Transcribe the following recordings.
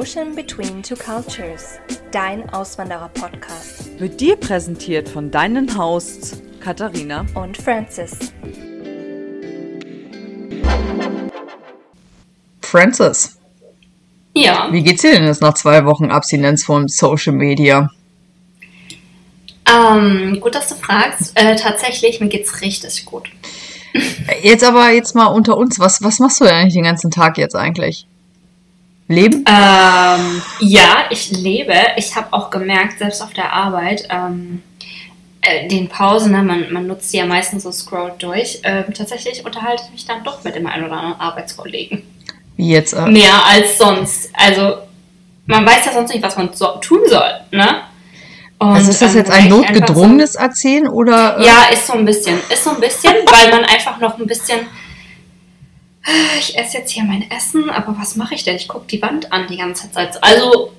Ocean Between Two Cultures, dein Auswanderer-Podcast. Wird dir präsentiert von deinen Hosts Katharina und Francis. Francis. Ja. Wie geht's dir denn jetzt nach zwei Wochen Abstinenz von Social Media? Ähm, gut, dass du fragst. Äh, tatsächlich, mir geht's richtig gut. Jetzt aber jetzt mal unter uns, was, was machst du denn eigentlich den ganzen Tag jetzt eigentlich? Leben? Ähm, ja, ich lebe. Ich habe auch gemerkt, selbst auf der Arbeit, ähm, äh, den Pausen, ne, man, man nutzt die ja meistens so scrollt durch. Ähm, tatsächlich unterhalte ich mich dann doch mit dem einen oder anderen Arbeitskollegen. Wie jetzt? Äh, Mehr als sonst. Also, man weiß ja sonst nicht, was man so, tun soll, ne? Und, also ist das ähm, jetzt da ein notgedrungenes Erzählen oder? So, äh, ja, ist so ein bisschen. Ist so ein bisschen, weil man einfach noch ein bisschen. Ich esse jetzt hier mein Essen, aber was mache ich denn? Ich gucke die Wand an die ganze Zeit. Also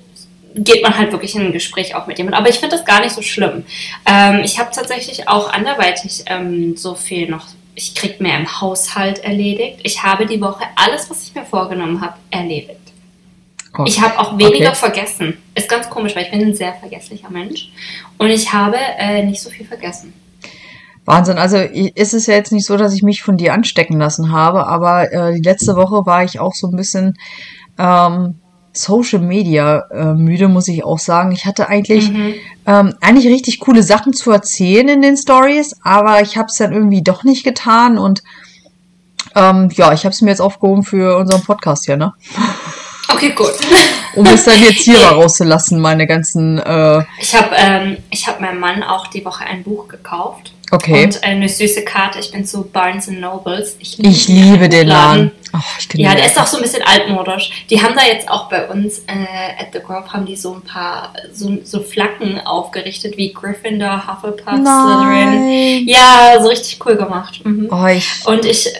geht man halt wirklich in ein Gespräch auch mit jemandem. Aber ich finde das gar nicht so schlimm. Ähm, ich habe tatsächlich auch anderweitig ähm, so viel noch. Ich krieg mehr im Haushalt erledigt. Ich habe die Woche alles, was ich mir vorgenommen habe, erledigt. oh, Ich habe auch weniger okay. vergessen. Ist ganz komisch, weil ich bin ein sehr vergesslicher Mensch. Und ich habe äh, nicht so viel vergessen. Wahnsinn. Also ist es ja jetzt nicht so, dass ich mich von dir anstecken lassen habe, aber äh, die letzte Woche war ich auch so ein bisschen ähm, Social Media äh, müde, muss ich auch sagen. Ich hatte eigentlich Mhm. ähm, eigentlich richtig coole Sachen zu erzählen in den Stories, aber ich habe es dann irgendwie doch nicht getan und ähm, ja, ich habe es mir jetzt aufgehoben für unseren Podcast hier, ne? Okay, gut. Um es dann jetzt hier mal rauszulassen, meine ganzen äh, Ich habe ähm, ich hab meinem Mann auch die Woche ein Buch gekauft. Okay. Und eine süße Karte. Ich bin zu Barnes Nobles. Ich liebe den Laden. Oh, ich Ja, der ist auch so ein bisschen altmodisch. Die haben da jetzt auch bei uns äh, at the Grove haben die so ein paar so, so Flaggen aufgerichtet wie Gryffindor, Hufflepuff, Slytherin. Nein. Ja, so richtig cool gemacht. Mhm. Oh, ich, Und ich,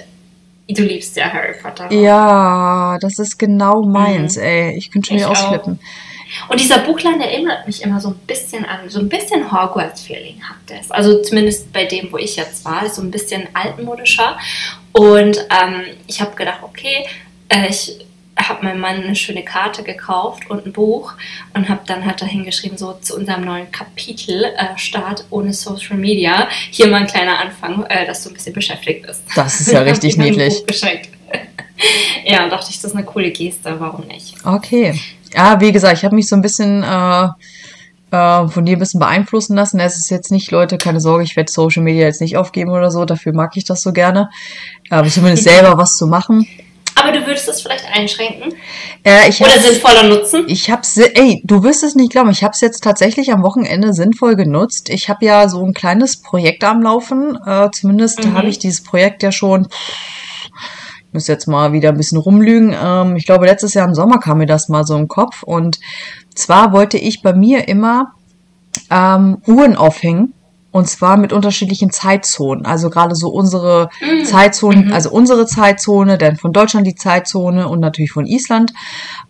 du liebst ja Harry Potter. ja, das ist genau meins, ey. Ich könnte schon Ich wieder auch. Und dieser Buchladen erinnert mich immer so ein bisschen an, so ein bisschen Hogwarts-Feeling hat das. Also zumindest bei dem, wo ich jetzt war, ist so ein bisschen altmodischer. Und ähm, ich habe gedacht, okay, äh, ich habe meinem Mann eine schöne Karte gekauft und ein Buch und habe dann halt dahin geschrieben, so zu unserem neuen Kapitel, äh, Start ohne Social Media. Hier mal ein kleiner Anfang, äh, dass du ein bisschen beschäftigt bist. Das ist ja richtig niedlich. Ja, dachte ich, das ist eine coole Geste, warum nicht? Okay. Ja, wie gesagt, ich habe mich so ein bisschen äh, äh, von dir ein bisschen beeinflussen lassen. Es ist jetzt nicht, Leute, keine Sorge, ich werde Social Media jetzt nicht aufgeben oder so. Dafür mag ich das so gerne. Aber zumindest selber was zu machen. Aber du würdest es vielleicht einschränken? Äh, ich Oder sinnvoller nutzen? Ich hab's, ey, du wirst es nicht glauben, ich habe es jetzt tatsächlich am Wochenende sinnvoll genutzt. Ich habe ja so ein kleines Projekt am Laufen. Äh, zumindest Mhm. habe ich dieses Projekt ja schon. Ich muss jetzt mal wieder ein bisschen rumlügen. Ähm, ich glaube, letztes Jahr im Sommer kam mir das mal so im Kopf. Und zwar wollte ich bei mir immer ähm, Uhren aufhängen. Und zwar mit unterschiedlichen Zeitzonen. Also gerade so unsere Mhm. Zeitzonen, also unsere Zeitzone, dann von Deutschland die Zeitzone und natürlich von Island.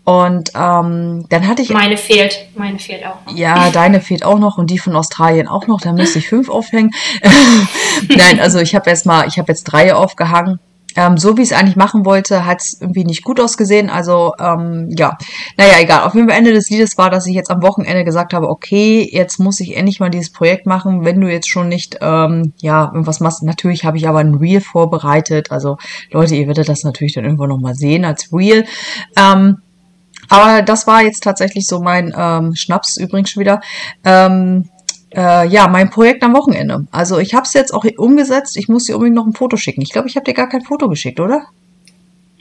Und ähm, dann hatte ich Meine fehlt. Meine fehlt auch noch. ja, deine fehlt auch noch und die von Australien auch noch. Da müsste ich fünf aufhängen. Nein, also ich habe erst mal, ich habe jetzt drei aufgehangen. Ähm, so wie ich es eigentlich machen wollte, hat es irgendwie nicht gut ausgesehen. Also ähm, ja, naja, egal. Auf jeden Fall Ende des Liedes war, dass ich jetzt am Wochenende gesagt habe, okay, jetzt muss ich endlich mal dieses Projekt machen. Wenn du jetzt schon nicht ähm, ja irgendwas machst, natürlich habe ich aber ein Reel vorbereitet. Also Leute, ihr werdet das natürlich dann irgendwann noch mal sehen als Reel. Ähm, aber das war jetzt tatsächlich so mein ähm, Schnaps übrigens schon wieder. Ähm, äh, ja, mein Projekt am Wochenende. Also ich habe es jetzt auch umgesetzt. Ich muss dir unbedingt noch ein Foto schicken. Ich glaube, ich habe dir gar kein Foto geschickt, oder?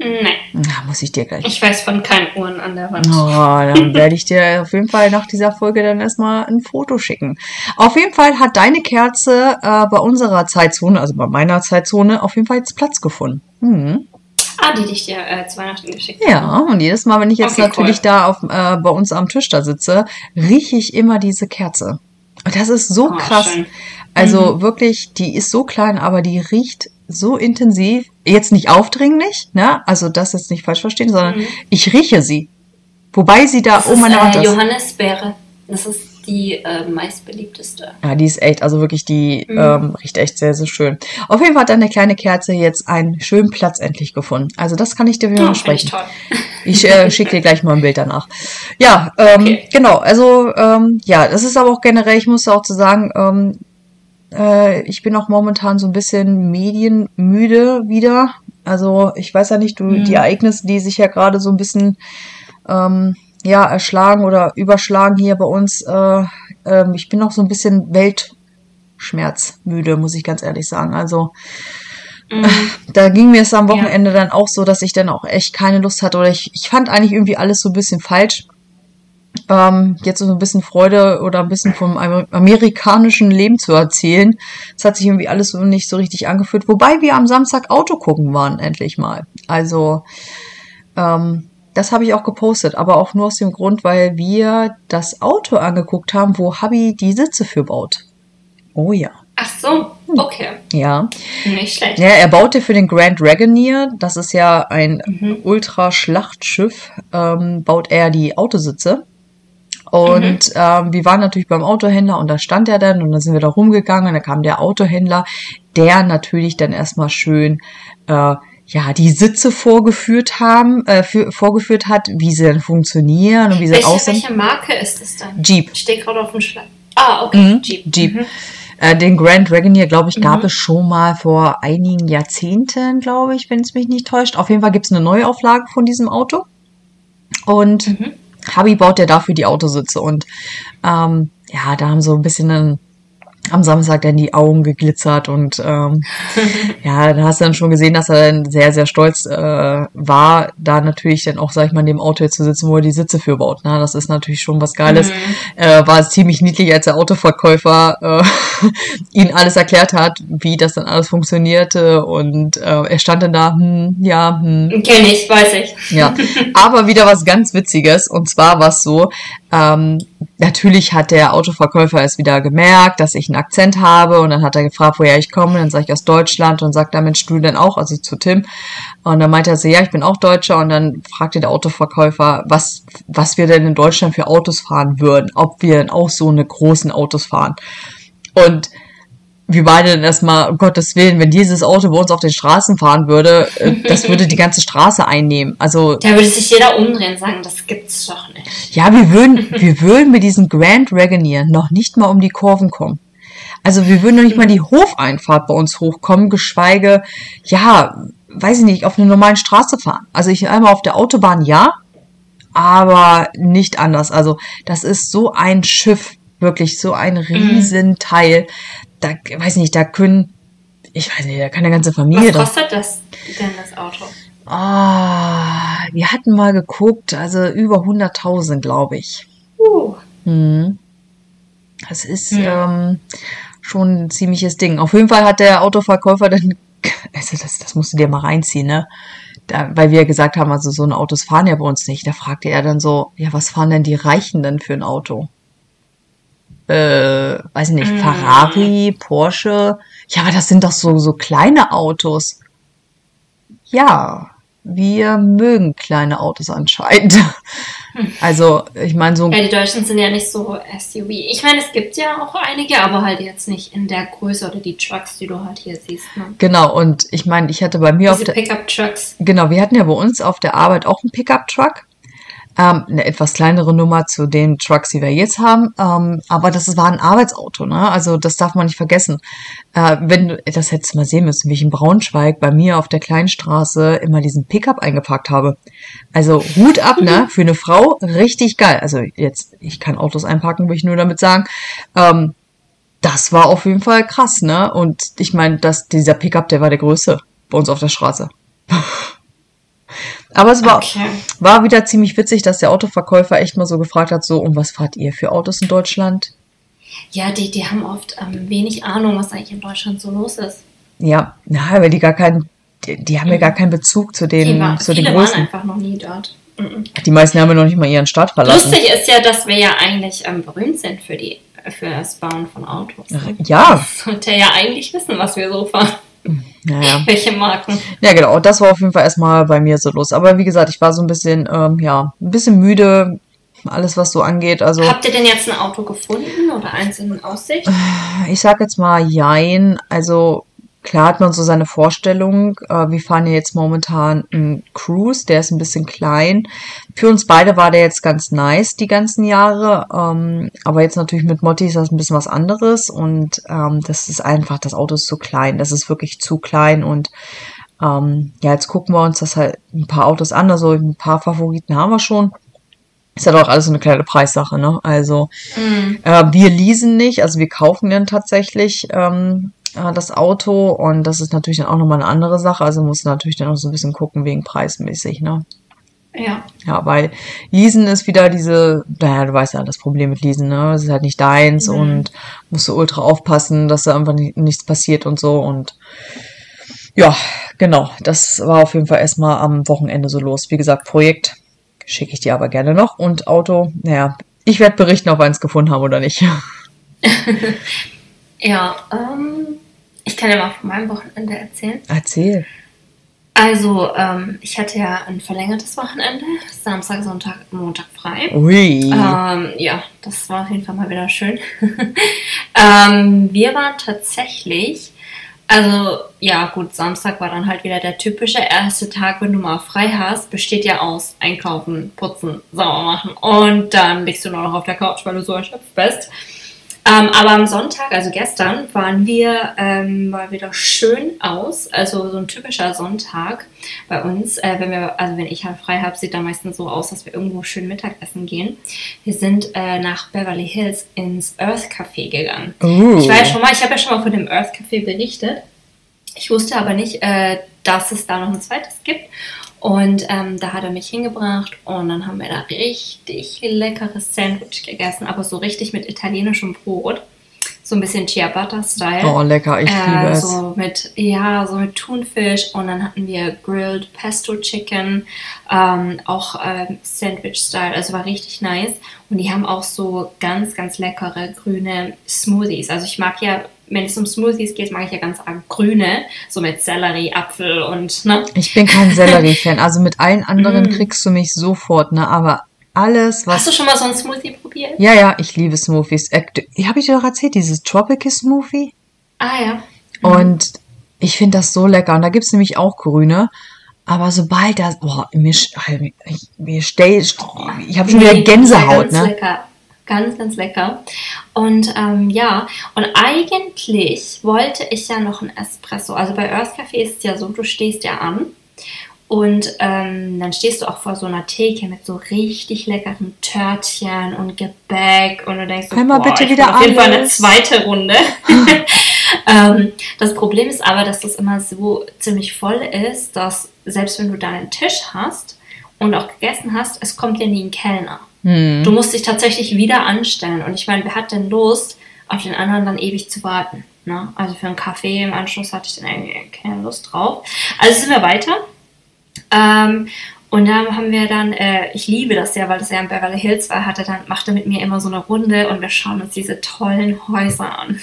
Nee, Na, muss ich dir gleich. ich weiß von keinen Uhren an der Wand. Oh, dann werde ich dir auf jeden Fall nach dieser Folge dann erstmal ein Foto schicken. Auf jeden Fall hat deine Kerze äh, bei unserer Zeitzone, also bei meiner Zeitzone, auf jeden Fall jetzt Platz gefunden. Mhm. Ah, die, die ich dir äh, zu Weihnachten geschickt Ja, und jedes Mal, wenn ich jetzt Okay, natürlich cool. da auf, äh, bei uns am Tisch da sitze, rieche ich immer diese Kerze. Das ist so Oh, krass. schön. Also wirklich, die ist so klein, aber die riecht so intensiv. Jetzt nicht aufdringlich, ne? Also das jetzt nicht falsch verstehen, sondern Mhm. ich rieche sie. Wobei sie da Das ist meine Wand äh, ist. Johannisbeere. Das ist die äh, meistbeliebteste. Ja, die ist echt, also wirklich, die Mhm. ähm, riecht echt sehr, sehr schön. Auf jeden Fall hat deine kleine Kerze jetzt einen schönen Platz endlich gefunden. Also das kann ich dir wieder versprechen. toll. Ich äh, schicke dir gleich mal ein Bild danach. Ja, ähm, Okay. genau. Also ähm, ja, das ist aber auch generell, ich muss auch zu sagen, ähm, äh, ich bin auch momentan so ein bisschen medienmüde wieder. Also ich weiß ja nicht, du, Mhm. die Ereignisse, die sich ja gerade so ein bisschen ähm, ja erschlagen oder überschlagen hier bei uns. Äh, ähm, ich bin noch so ein bisschen Weltschmerzmüde, muss ich ganz ehrlich sagen. Also Mhm. da ging mir es am Ja. Wochenende dann auch so, dass ich dann auch echt keine Lust hatte oder ich, ich fand eigentlich irgendwie alles so ein bisschen falsch. Ähm, jetzt so ein bisschen Freude oder ein bisschen vom Amer- amerikanischen Leben zu erzählen. Es hat sich irgendwie alles so nicht so richtig angefühlt. Wobei wir am Samstag Auto gucken waren, endlich mal. Also, ähm, das habe ich auch gepostet, aber auch nur aus dem Grund, weil wir das Auto angeguckt haben, wo Habi die Sitze für baut. Oh ja. Ach so, okay. Ja. Nicht schlecht. Ja, er baute für den Grand Dragoneer, das ist ja ein Mhm. Ultraschlachtschiff, ähm, baut er die Autositze. Und ähm, wir waren natürlich beim Autohändler und da stand er dann und dann sind wir da rumgegangen und da kam der Autohändler, der natürlich dann erstmal schön äh, ja die Sitze vorgeführt haben, äh, für, vorgeführt hat, wie sie denn funktionieren und wie sie Welche, aussehen. welche Marke ist es dann? Jeep. Ich stehe gerade auf dem Schlag. Ah, okay. Mhm, Jeep. Jeep. Mhm. Äh, den Grand Dragoneer, glaube ich, gab Mhm. es schon mal vor einigen Jahrzehnten, glaube ich, wenn es mich nicht täuscht. Auf jeden Fall gibt es eine Neuauflage von diesem Auto. Und Mhm. Habi baut ja dafür die Autositze. Und ähm, ja, da haben so ein bisschen dann am Samstag dann die Augen geglitzert und ähm, ja, da hast du dann schon gesehen, dass er dann sehr, sehr stolz äh, war, da natürlich dann auch, sag ich mal, in dem Auto jetzt zu sitzen, wo er die Sitze für baut. Ne? Das ist natürlich schon was Geiles. Mhm. Äh, war ziemlich niedlich, als der Autoverkäufer äh, ihn alles erklärt hat, wie das dann alles funktionierte und äh, er stand dann da, hm, ja, hm, Kenn ich, weiß ich. ja, aber wieder was ganz Witziges. Und zwar war es so, ähm, natürlich hat der Autoverkäufer es wieder gemerkt, dass ich einen Akzent habe. Und dann hat er gefragt, woher ich komme. Dann sage ich aus Deutschland und sagt, Mensch, du denn auch? Also zu Tim. Und dann meinte er so, ja, ich bin auch Deutscher. Und dann fragte der Autoverkäufer, was, was wir denn in Deutschland für Autos fahren würden. Ob wir denn auch so eine großen Autos fahren. Und wir beide dann erstmal, um Gottes Willen, wenn dieses Auto bei uns auf den Straßen fahren würde, äh, das würde die ganze Straße einnehmen. Also, Da würde sich jeder umdrehen und sagen, das gibt's doch nicht. ja, wir würden, wir würden mit diesem Grand Dragoneer noch nicht mal um die Kurven kommen. Also, wir würden noch nicht mal die Hofeinfahrt bei uns hochkommen, geschweige, ja, weiß ich nicht, auf einer normalen Straße fahren. Also, ich einmal auf der Autobahn, ja, aber nicht anders. Also, das ist so ein Schiff, wirklich so ein Riesenteil. Da, weiß nicht, da können, ich weiß nicht, da kann eine ganze Familie Was kostet das denn, das Auto? Ah, wir hatten mal geguckt, also über 100.000, glaube ich. Uh, Hm. Das ist Hm. ähm, schon ein ziemliches Ding. Auf jeden Fall hat der Autoverkäufer dann, also das, das musst du dir mal reinziehen, ne? Da, weil wir gesagt haben, also so ein Autos fahren ja bei uns nicht. Da fragte er dann so, ja, was fahren denn die Reichen denn für ein Auto? Äh, weiß ich nicht, Hm. Ferrari, Porsche. Ja, aber das sind doch so, so kleine Autos. Ja, wir mögen kleine Autos anscheinend. Also, ich meine, so ein ja, die Deutschen sind ja nicht so SUV. Ich meine, es gibt ja auch einige, aber halt jetzt nicht in der Größe oder die Trucks, die du halt hier siehst. Ne? Genau, und ich meine, ich hatte bei mir auf Diese der, Pickup-Trucks. genau, wir hatten ja bei uns auf der Arbeit auch einen Pickup-Truck. Ähm, eine etwas kleinere Nummer zu den Trucks, die wir jetzt haben. Ähm, aber das war ein Arbeitsauto, ne? Also das darf man nicht vergessen. Äh, wenn du, das hättest du mal sehen müssen, wie ich in Braunschweig bei mir auf der Kleinstraße immer diesen Pickup eingepackt habe. Also Hut ab, ne? Für eine Frau richtig geil. Also jetzt, ich kann Autos einpacken, will ich nur damit sagen. Ähm, das war auf jeden Fall krass, ne? Und ich meine, dass dieser Pickup, der war der größte bei uns auf der Straße. Aber es war, Okay. war wieder ziemlich witzig, dass der Autoverkäufer echt mal so gefragt hat, so, und was fahrt ihr für Autos in Deutschland? Ja, die, die haben oft ähm, wenig Ahnung, was eigentlich in Deutschland so los ist. Ja, na, weil die gar keinen, die, die haben ja gar keinen Bezug zu den, war, zu den viele waren Größen. einfach noch nie dort. Mhm. Die meisten haben ja noch nicht mal ihren Staat verlassen. Lustig ist ja, dass wir ja eigentlich ähm, berühmt sind für, die, für das Bauen von Autos. ne? Ja, Sollte ja eigentlich wissen, was wir so fahren. Naja. Welche Marken. Ja, genau. Das war auf jeden Fall erstmal bei mir so los. Aber wie gesagt, ich war so ein bisschen, ähm, ja, ein bisschen müde. alles was so angeht. Also Habt ihr denn jetzt ein Auto gefunden oder eins in Aussicht? ich sag jetzt mal Jein. Also klar hat man so seine Vorstellung. Äh, wir fahren ja jetzt momentan einen Cruise, der ist ein bisschen klein. Für uns beide war der jetzt ganz nice die ganzen Jahre. Ähm, aber jetzt natürlich mit Motti ist das ein bisschen was anderes. Und ähm, das ist einfach, das Auto ist zu klein. Das ist wirklich zu klein und ähm, ja, jetzt gucken wir uns das halt ein paar Autos an. Also ein paar Favoriten haben wir schon. Ist ja doch alles so eine kleine Preissache, ne? Also Mhm. äh, wir leasen nicht, also wir kaufen dann tatsächlich ähm, äh, das Auto und das ist natürlich dann auch nochmal eine andere Sache. Also muss natürlich dann auch so ein bisschen gucken wegen preismäßig, ne? Ja. Ja, weil Leasen ist wieder diese, naja, du weißt ja, das Problem mit Leasen, ne? Es ist halt nicht deins Mhm. und musst du ultra aufpassen, dass da einfach ni- nichts passiert und so und ja, genau, das war auf jeden Fall erstmal am Wochenende so los. Wie gesagt, Projekt schicke ich dir aber gerne noch und Auto, naja, ich werde berichten, ob wir eins gefunden haben oder nicht. Ja, ähm, ich kann ja mal von meinem Wochenende erzählen. Erzähl. Also, ähm, ich hatte ja ein verlängertes Wochenende. Samstag, Sonntag, Montag frei. Ui. Ähm, ja, das war auf jeden Fall mal wieder schön. ähm, wir waren tatsächlich, also ja gut, Samstag war dann halt wieder der typische erste Tag, wenn du mal frei hast, besteht ja aus Einkaufen, Putzen, sauber machen und dann liegst du nur noch auf der Couch, weil du so erschöpft bist. Ähm, aber am Sonntag, also gestern, waren wir ähm, mal wieder schön aus. Also so ein typischer Sonntag bei uns. Äh, wenn wir, also wenn ich halt frei habe, sieht da meistens so aus, dass wir irgendwo schön Mittagessen gehen. Wir sind äh, nach Beverly Hills ins Earth Café gegangen. Uh. Ich war ja schon mal, ich habe ja schon mal von dem Earth Café berichtet. Ich wusste aber nicht, äh, dass es da noch ein zweites gibt. Und ähm, da hat er mich hingebracht und dann haben wir da richtig leckeres Sandwich gegessen, aber so richtig mit italienischem Brot. So ein bisschen Ciabatta-Style. Oh, lecker, ich liebe Äh, es. so mit, ja, so mit Thunfisch und dann hatten wir Grilled Pesto Chicken, ähm, auch ähm, Sandwich-Style, also war richtig nice. Und die haben auch so ganz, ganz leckere grüne Smoothies. Also ich mag ja, wenn es um Smoothies geht, mag ich ja ganz arg grüne, so mit Sellerie, Apfel und, ne? Ich bin kein Sellerie-Fan. Also mit allen anderen Mm. kriegst du mich sofort, ne? Aber alles, was. Hast du schon mal so einen Smoothie probiert? ja, ja, ich liebe Smoothies. Äh, Habe ich dir doch erzählt, dieses Tropical Smoothie? Ah ja. Und ich finde das so lecker. Und da gibt's nämlich auch grüne. Aber sobald das, boah, mir, ich, mir stell, ich habe schon wieder Gänsehaut, ne? lecker. Ganz, ganz lecker. Und ähm, ja, und eigentlich wollte ich ja noch ein Espresso. Also bei Earth Café ist es ja so, du stehst ja an und ähm, dann stehst du auch vor so einer Theke mit so richtig leckeren Törtchen und Gebäck und du denkst so, Einmal boah, bitte wieder auf jeden Fall eine zweite Runde. ähm, das Problem ist aber, dass das immer so ziemlich voll ist, dass selbst wenn du deinen Tisch hast und auch gegessen hast, es kommt dir nie ein Kellner. Hm. Du musst dich tatsächlich wieder anstellen. Und ich meine, wer hat denn Lust, auf den anderen dann ewig zu warten? Ne? Also für einen Kaffee im Anschluss hatte ich dann irgendwie keine Lust drauf. Also sind wir weiter. Ähm, und da haben wir dann, äh, ich liebe das ja, weil das ja in Beverly Hills war, hat er dann, machte mit mir immer so eine Runde und wir schauen uns diese tollen Häuser an.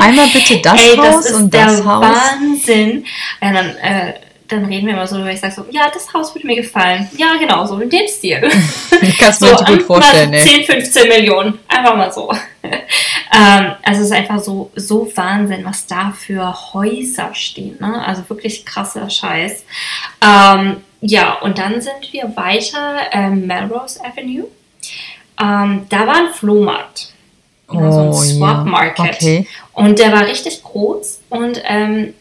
Einmal bitte das Ey, das Haus ist und der das Haus. Wahnsinn. Ja, dann, äh, dann reden wir immer so, weil ich sage so, ja, das Haus würde mir gefallen. Ja, genau, so in dem Stil. Ich kann es mir so gut vorstellen, mal ey. 10, 15 Millionen. Einfach mal so. ähm, also es ist einfach so, so Wahnsinn, was da für Häuser stehen. Ne? Also wirklich krasser Scheiß. Ähm, ja, und dann sind wir weiter ähm, Melrose Avenue. Ähm, da war ein Flohmarkt. Ja, so ein Oh, Swap ja. Market. Okay. Und der war richtig groß und ähm,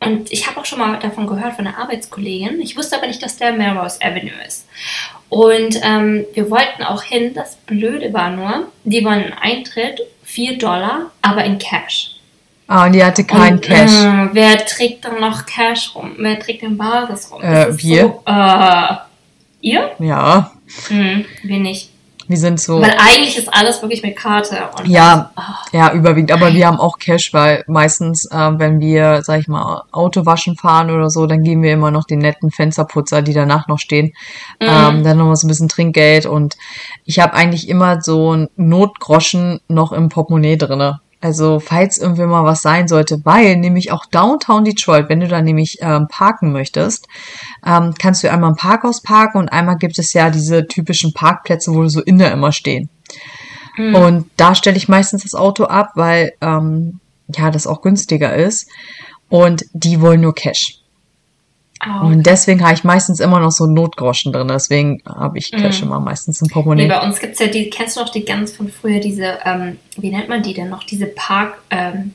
und ich habe auch schon mal davon gehört von einer Arbeitskollegin. Ich wusste aber nicht, dass der Melrose Avenue ist. Und ähm, wir wollten auch hin. Das Blöde war nur, die wollen einen Eintritt, 4 Dollar, aber in Cash. Ah, und die hatte kein und, Cash. Äh, wer trägt dann noch Cash rum? Wer trägt den Bares rum? Äh, wir. So, äh, ihr? Ja, Hm, wir nicht. Wir sind so. Weil eigentlich ist alles wirklich mit Karte. Und Ja, Ah. ja, überwiegend. Aber wir haben auch Cash, weil meistens, äh, wenn wir, sag ich mal, Auto waschen fahren oder so, dann geben wir immer noch den netten Fensterputzer, die danach noch stehen. Mhm. Ähm, dann noch mal so ein bisschen Trinkgeld und ich habe eigentlich immer so ein Notgroschen noch im Portemonnaie drinne. Also falls irgendwie mal was sein sollte, weil nämlich auch Downtown Detroit, wenn du da nämlich ähm, parken möchtest, ähm, kannst du einmal im Parkhaus parken und einmal gibt es ja diese typischen Parkplätze, wo so Inder immer stehen. Hm. Und da stelle ich meistens das Auto ab, weil ähm, ja das auch günstiger ist. Und die wollen nur Cash. Oh. Und deswegen habe ich meistens immer noch so Notgroschen drin. Deswegen habe ich Cash Mhm. immer meistens im Nee, Portemonnaie. bei uns gibt es ja die, kennst du noch die ganz von früher, diese, ähm, wie nennt man die denn noch, diese Park, ähm,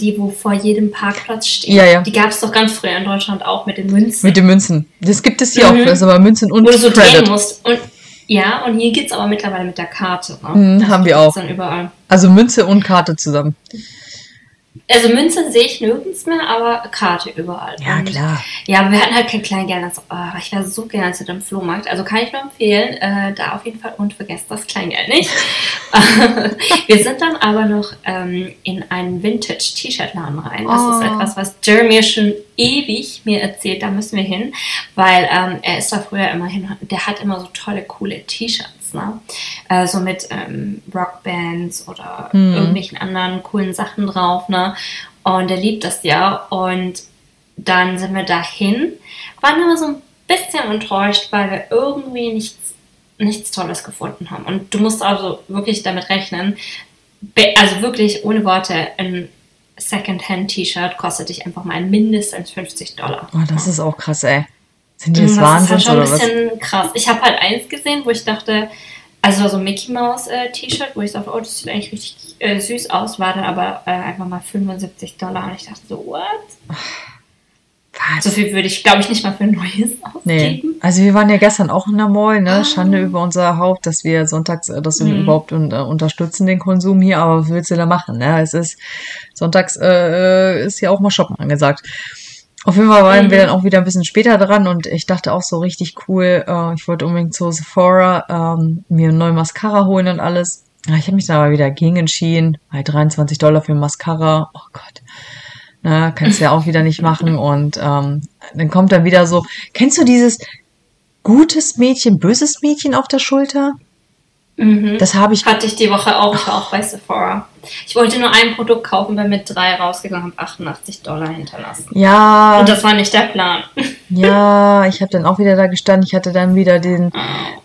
die wo vor jedem Parkplatz stehen. Ja, ja. Die gab es doch ganz früher in Deutschland auch mit den Münzen. Mit den Münzen. Das gibt es hier Mhm. auch. Das ist aber Münzen und wo du so drehen Credit. musst. Und ja, und hier gibt es aber mittlerweile mit der Karte. Ne? Das haben wir auch. Dann überall. Also Münze und Karte zusammen. Also Münze sehe ich nirgends mehr, aber Karte überall. Und Ja, aber wir hatten halt kein Kleingeld. Also, oh, ich war so gerne zu dem Flohmarkt. Also kann ich nur empfehlen, äh, da auf jeden Fall und vergesst das Kleingeld nicht. wir sind dann aber noch ähm, in einen Vintage-T-Shirt-Laden rein. Das Oh. ist etwas, was Jeremy schon ewig mir erzählt. Da müssen wir hin, weil ähm, er ist da früher immer hin. Der hat immer so tolle, coole T-Shirts. Ne? Äh, so mit ähm, Rockbands oder Hm. irgendwelchen anderen coolen Sachen drauf. Ne? Und er liebt das ja. Und dann sind wir dahin, waren aber so ein bisschen enttäuscht, weil wir irgendwie nichts, nichts Tolles gefunden haben. Und du musst also wirklich damit rechnen, also wirklich ohne Worte, ein Secondhand-T-Shirt kostet dich einfach mal mindestens 50 Dollar. Oh, das ist auch krass, ey. Sind die das des ist halt Wahnsinns schon ein oder was? bisschen krass. Ich habe halt eins gesehen, wo ich dachte, also so ein Mickey Mouse äh, T-Shirt, wo ich dachte, oh, das sieht eigentlich richtig äh, süß aus, war dann aber äh, einfach mal 75 Dollar und ich dachte so, what? Was? So viel würde ich, glaube ich, nicht mal für ein neues Nee. ausgeben. Also wir waren ja gestern auch in der Mall, ne? Ah. Schande über unser Haupt, dass wir sonntags äh, das Mhm. überhaupt un äh, unterstützen, den Konsum hier, aber was willst du da machen, ne? Es ist sonntags äh, ist ja auch mal shoppen angesagt. Auf jeden Fall waren Mhm. wir dann auch wieder ein bisschen später dran und ich dachte auch so richtig cool, äh, ich wollte unbedingt zu Sephora ähm, mir eine neue Mascara holen und alles. Ja, ich habe mich dann aber wieder gegen entschieden, halt 23 Dollar für Mascara, oh Gott. Na, kannst du ja auch wieder nicht machen und ähm, dann kommt dann wieder so, kennst du dieses gutes Mädchen, böses Mädchen auf der Schulter? Mhm. Das habe ich. Hatte ich die Woche auch, ich war auch bei Sephora. Ich wollte nur ein Produkt kaufen, bin mit drei rausgegangen, habe 88 Dollar hinterlassen. Ja, Und das war nicht der Plan. ja, ich habe dann auch wieder da gestanden. Ich hatte dann wieder den,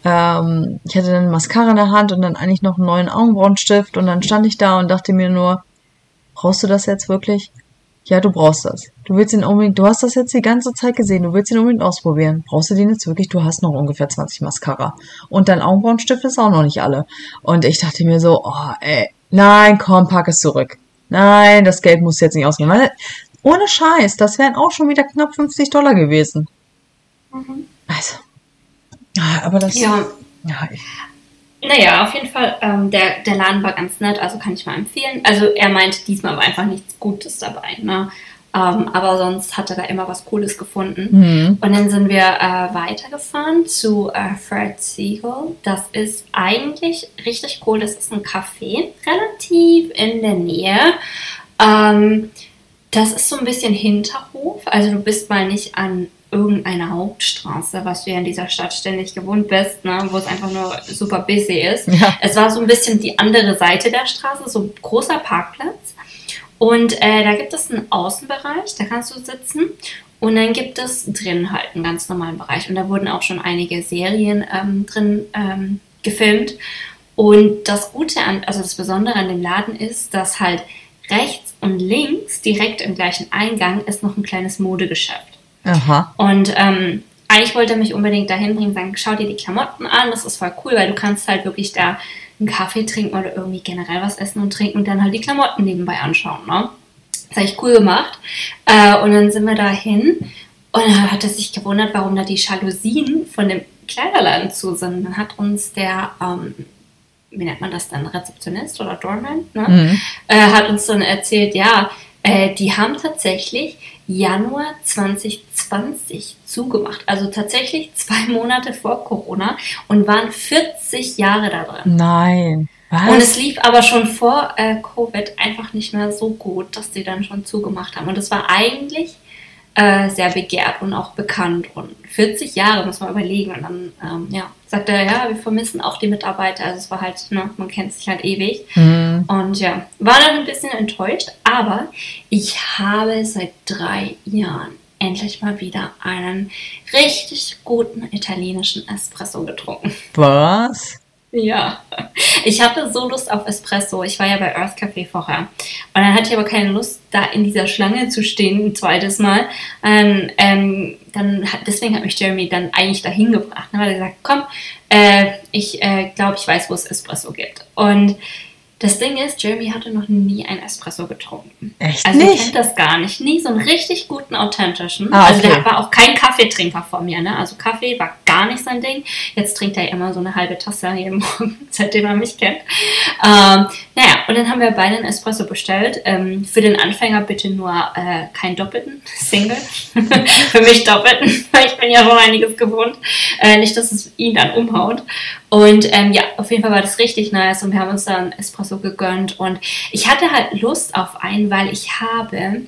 ähm, ich hatte dann Mascara in der Hand und dann eigentlich noch einen neuen Augenbrauenstift und dann stand ich da und dachte mir nur, brauchst du das jetzt wirklich? Ja, du brauchst das. Du willst ihn unbedingt, du hast das jetzt die ganze Zeit gesehen, du willst ihn unbedingt ausprobieren. Brauchst du den jetzt wirklich? Du hast noch ungefähr 20 Mascara. Und dein Augenbrauenstift ist auch noch nicht alle. Und ich dachte mir so, oh, ey, nein, komm, pack es zurück. Nein, das Geld muss jetzt nicht ausgehen. Weil, ohne Scheiß, das wären auch schon wieder knapp 50 Dollar gewesen. Also. Ah, Aber das. Ja, ja naja, auf jeden Fall, ähm, der, der Laden war ganz nett, also kann ich mal empfehlen. Also er meinte, diesmal war einfach nichts Gutes dabei, ne? Ähm, aber sonst hat er da immer was Cooles gefunden. hm. Und dann sind wir äh, weitergefahren zu äh, Fred Siegel. Das ist eigentlich richtig cool. Das ist ein Café, relativ in der Nähe. Ähm, das ist so ein bisschen Hinterhof. Also du bist mal nicht an irgendeiner Hauptstraße, was du ja in dieser Stadt ständig gewohnt bist, ne, wo es einfach nur super busy ist. Ja. Es war so ein bisschen die andere Seite der Straße, so ein großer Parkplatz. Und äh, da gibt es einen Außenbereich, da kannst du sitzen. Und dann gibt es drin halt einen ganz normalen Bereich. Und da wurden auch schon einige Serien ähm, drin ähm, gefilmt. Und das Gute an, also das Besondere an dem Laden ist, dass halt rechts und links, direkt im gleichen Eingang, ist noch ein kleines Modegeschäft. Aha. Und ähm, eigentlich wollte er mich unbedingt dahin bringen, sagen, schau dir die Klamotten an, das ist voll cool, weil du kannst halt wirklich da einen Kaffee trinken oder irgendwie generell was essen und trinken und dann halt die Klamotten nebenbei anschauen. Ne? Das habe ich cool gemacht. Äh, und dann sind wir dahin und dann hat er sich gewundert, warum da die Jalousien von dem Kleiderladen zu sind. Dann hat uns der, ähm, wie nennt man das dann, Rezeptionist oder Doorman, ne? Mhm. äh, hat uns dann erzählt, ja, äh, die haben tatsächlich Januar 2020 zugemacht. Also tatsächlich zwei Monate vor Corona und waren 40 Jahre da drin. Nein. Was? Und es lief aber schon vor äh, Covid einfach nicht mehr so gut, dass die dann schon zugemacht haben. Und es war eigentlich äh, sehr begehrt und auch bekannt. Und 40 Jahre muss man überlegen. Und dann ähm, ja, sagt er, ja, wir vermissen auch die Mitarbeiter. Also es war halt, ne, man kennt sich halt ewig. Mhm. Und ja, war dann ein bisschen enttäuscht, aber ich habe seit drei Jahren endlich mal wieder einen richtig guten italienischen Espresso getrunken. Was? Ja, ich hatte so Lust auf Espresso. Ich war ja bei Earth Café vorher. Und dann hatte ich aber keine Lust, da in dieser Schlange zu stehen, ein zweites Mal. Ähm, ähm, dann hat, deswegen hat mich Jeremy dann eigentlich dahin gebracht. Ne, weil er gesagt komm, äh, ich äh, glaube, ich weiß, wo es Espresso gibt. Und das Ding ist, Jeremy hatte noch nie ein Espresso getrunken. Echt Also nicht? kennt das gar nicht. Nie so einen richtig guten, authentischen. Ah, Also okay. der war auch kein Kaffeetrinker von mir. Ne? Also Kaffee war gar nicht sein Ding. Jetzt trinkt er immer so eine halbe Tasse jeden Morgen, seitdem er mich kennt. Ähm, naja, und dann haben wir beide einen Espresso bestellt. Ähm, für den Anfänger bitte nur äh, keinen doppelten, Single. für mich doppelten, weil ich bin ja schon einiges gewohnt. Äh, nicht, dass es ihn dann umhaut. Und ähm, ja, auf jeden Fall war das richtig nice und wir haben uns dann Espresso gegönnt. Und ich hatte halt Lust auf einen, weil ich habe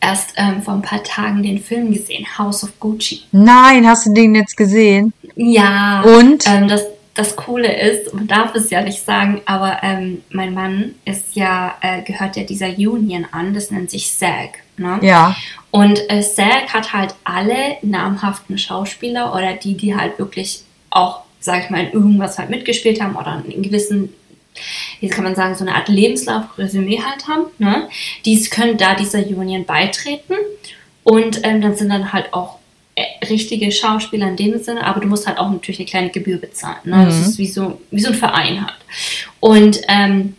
erst ähm, vor ein paar Tagen den Film gesehen, House of Gucci. Nein, hast du den jetzt gesehen? Ja. Und? Ähm, das, das Coole ist, man darf es ja nicht sagen, aber ähm, mein Mann ist ja, äh, gehört ja dieser Union an, das nennt sich SAG. Ne? Ja. Und äh, SAG hat halt alle namhaften Schauspieler oder die, die halt wirklich auch, sag ich mal, in irgendwas halt mitgespielt haben oder einen gewissen, wie kann man sagen, so eine Art Lebenslauf, Resümee halt haben, ne? Die können da dieser Union beitreten und ähm, dann sind dann halt auch richtige Schauspieler in dem Sinne, aber du musst halt auch natürlich eine kleine Gebühr bezahlen. Ne? Das Mhm. ist wie so, wie so ein Verein halt. Und ähm,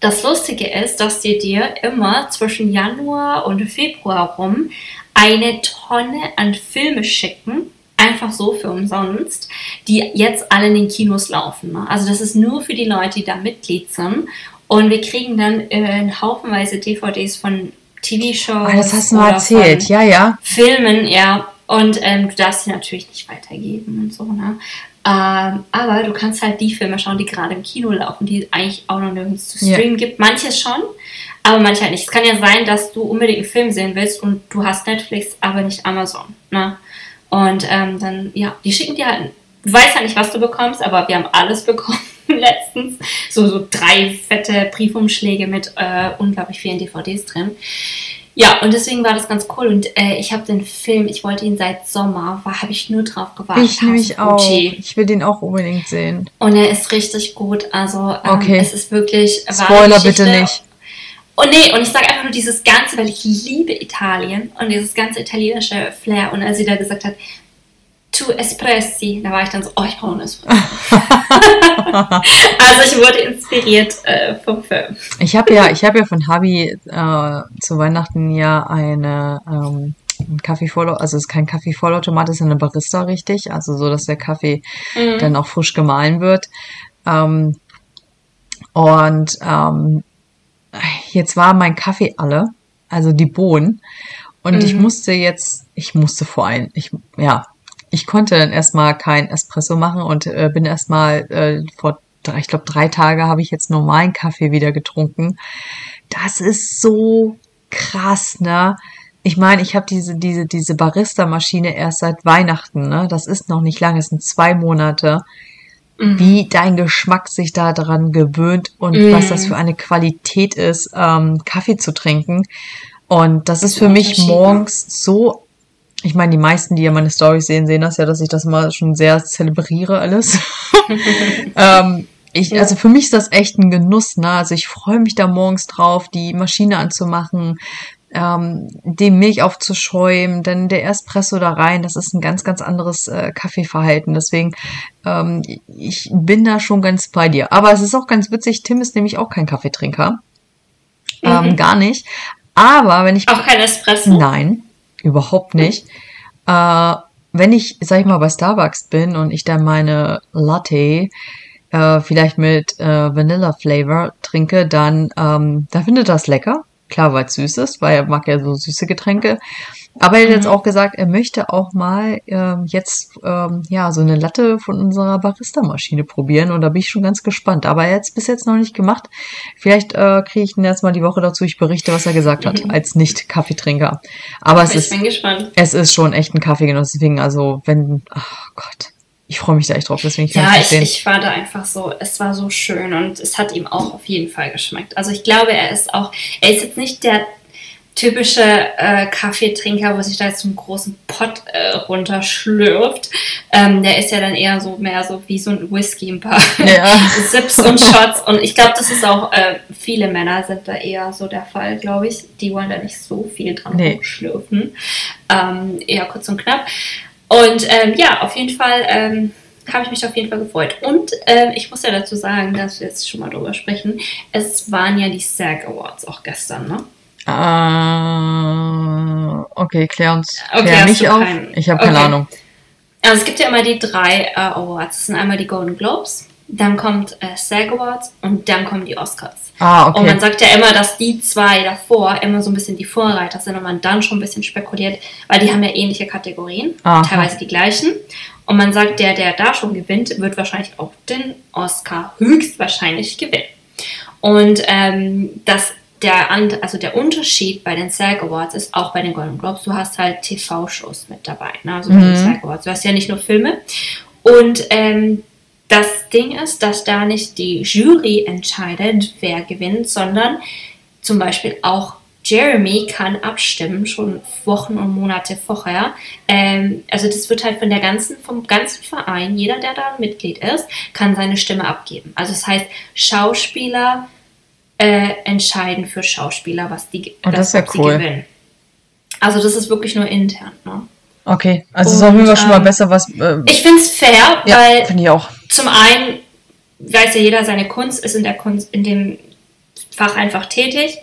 das Lustige ist, dass die dir immer zwischen Januar und Februar rum eine Tonne an Filme schicken, einfach so für umsonst, die jetzt alle in den Kinos laufen. Ne? Also das ist nur für die Leute, die da Mitglied sind. Und wir kriegen dann äh, haufenweise DVDs von TV-Shows. Ah, das hast du mal erzählt. Ja, ja. Filmen, ja. Und ähm, du darfst sie natürlich nicht weitergeben und so, ne? Ähm, aber du kannst halt die Filme schauen, die gerade im Kino laufen, die es eigentlich auch noch nirgends zu Ja. streamen gibt. Manche schon, aber manche halt nicht. Es kann ja sein, dass du unbedingt einen Film sehen willst und du hast Netflix, aber nicht Amazon. Ne? Und ähm, dann, ja, die schicken dir halt, du weißt ja nicht, was du bekommst, aber wir haben alles bekommen letztens. So, so drei fette Briefumschläge mit äh, unglaublich vielen DVDs drin. Ja, und deswegen war das ganz cool. Und äh, ich habe den Film, ich wollte ihn seit Sommer, habe ich nur drauf gewartet. Ich nämlich auch. Ich will den auch unbedingt sehen. Und er ist richtig gut. Also ähm, Okay. es ist wirklich. Spoiler bitte nicht. Und nee, und ich sage einfach nur dieses Ganze, weil ich liebe Italien und dieses ganze italienische Flair. Und als sie da gesagt hat, tu espressi, da war ich dann so, oh, ich brauche einen Espresso. also ich wurde inspiriert äh, vom Film. Ich habe ja, ich habe ja von Habi äh, zu Weihnachten ja eine ähm, ein Kaffeevollautomat, also es ist kein Kaffeevollautomat, es ist eine Barista richtig, also so, dass der Kaffee Mhm. dann auch frisch gemahlen wird. Ähm, und ähm, jetzt war mein Kaffee alle, also die Bohnen. Und ich Mhm. musste jetzt, ich musste vor allem, ich, ja, ich konnte dann erstmal kein Espresso machen und äh, bin erstmal äh, vor, drei- ich glaube, drei Tage habe ich jetzt normalen Kaffee wieder getrunken. Das ist so krass, ne? Ich meine, ich habe diese, diese, diese Barista-Maschine erst seit Weihnachten, ne? Das ist noch nicht lange, es sind zwei Monate Mhm. wie dein Geschmack sich da dran gewöhnt und Mm. was das für eine Qualität ist, ähm, Kaffee zu trinken. Und das ist für mich ne? morgens so, ich meine, die meisten, die ja meine Stories sehen, sehen das ja, dass ich das mal schon sehr zelebriere alles. ähm, ich, Ja. also für mich ist das echt ein Genuss, ne? Also ich freue mich da morgens drauf, die Maschine anzumachen, ähm, die Milch aufzuschäumen, dann der Espresso da rein. Das ist ein ganz, ganz anderes äh, Kaffeeverhalten. Deswegen, ähm, ich bin da schon ganz bei dir. Aber es ist auch ganz witzig, Tim ist nämlich auch kein Kaffeetrinker. Ähm, Mhm. gar nicht. Aber wenn ich Auch kein Espresso? Nein, überhaupt nicht. Äh, wenn ich, sag ich mal, bei Starbucks bin und ich dann meine Latte äh, vielleicht mit äh, Vanilla Flavor trinke, dann, ähm, dann findet das lecker. Klar, weil es süß ist, weil er mag ja so süße Getränke. Aber er hat jetzt auch gesagt, er möchte auch mal ähm, jetzt ähm, ja so eine Latte von unserer Barista-Maschine probieren und da bin ich schon ganz gespannt. Aber er hat es bis jetzt noch nicht gemacht. Vielleicht äh, kriege ich ihn jetzt mal die Woche dazu. Ich berichte, was er gesagt hat als Nicht-Kaffeetrinker. Aber es Ich ist bin gespannt. es ist schon echt ein Kaffeegenuss. Deswegen also wenn ach Gott, ich freue mich da echt drauf. Deswegen kann Ja, ich ich, verstehen. ich war da einfach so, es war so schön und es hat ihm auch auf jeden Fall geschmeckt. Also ich glaube, er ist auch, er ist jetzt nicht der typische äh, Kaffeetrinker, wo sich da jetzt einen großen Pott äh, runterschlürft. Ähm, der ist ja dann eher so mehr so wie so ein Whisky, ein paar Ja. Sips und Shots. Und ich glaube, das ist auch, äh, viele Männer sind da eher so der Fall, glaube ich. Die wollen da nicht so viel dran Nee. rumschlürfen. Ähm, eher kurz und knapp. Und ähm, ja, auf jeden Fall ähm, habe ich mich auf jeden Fall gefreut. Und ähm, ich muss ja dazu sagen, dass wir jetzt schon mal drüber sprechen. Es waren ja die SAG Awards auch gestern, ne? Ah, okay, klär uns Okay, klär mich auf. keinen- Ich habe keine okay. Ahnung. Also es gibt ja immer die drei äh, Awards. Das sind einmal die Golden Globes, dann kommt äh, SAG Awards und dann kommen die Oscars. Ah, Und okay. man sagt ja immer, dass die zwei davor immer so ein bisschen die Vorreiter sind und man dann schon ein bisschen spekuliert, weil die haben ja ähnliche Kategorien, Aha. teilweise die gleichen. Und man sagt, der, der da schon gewinnt, wird wahrscheinlich auch den Oscar höchstwahrscheinlich gewinnen. Und ähm, das, der, also der Unterschied bei den SAG Awards ist auch bei den Golden Globes, du hast halt TV-Shows mit dabei, ne? also Mhm. SAG Awards. Du hast ja nicht nur Filme. Und ähm, das Ding ist, dass da nicht die Jury entscheidet, wer gewinnt, sondern zum Beispiel auch Jeremy kann abstimmen, schon Wochen und Monate vorher. Ähm, also das wird halt von der ganzen, vom ganzen Verein, jeder, der da Mitglied ist, kann seine Stimme abgeben. Also das heißt, Schauspieler äh, entscheiden für Schauspieler, was die, Oh, das ist ja cool. gewinnen. Also das ist wirklich nur intern. Ne? Okay, also es ist auf jeden Fall schon mal ähm, besser, was. Äh, Ich finde es fair, ja, weil ich auch. zum einen weiß ja jeder seine Kunst, ist in der Kunst, in dem Fach einfach tätig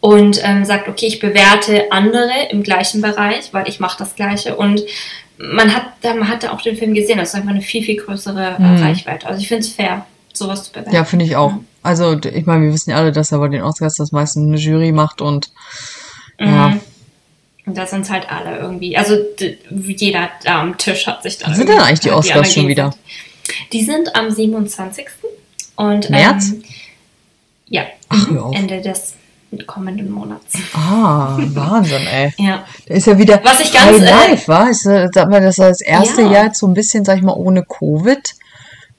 und ähm, sagt, okay, ich bewerte andere im gleichen Bereich, weil ich mache das Gleiche und man hat, man hat da auch den Film gesehen, das ist einfach eine viel, viel größere äh. Reichweite. Also ich finde es fair, sowas zu bewerten. Ja, finde ich auch. Also, ich meine, wir wissen ja alle, dass er bei den Oscars das meistens eine Jury macht und ja. Mhm. Und da sind halt alle irgendwie, also jeder am Tisch hat sich da. Wann sind denn eigentlich die Oscars anderen schon wieder? Die sind am 27. Und, März? Ähm, ja, Ach. Ende des kommenden Monats. Ah, Wahnsinn, ey. Ja. Da ist ja wieder Was ich High ganz, äh, Life, war. Ist, äh, sag mal, das ist das erste Ja. Jahr jetzt so ein bisschen, sag ich mal, ohne Covid.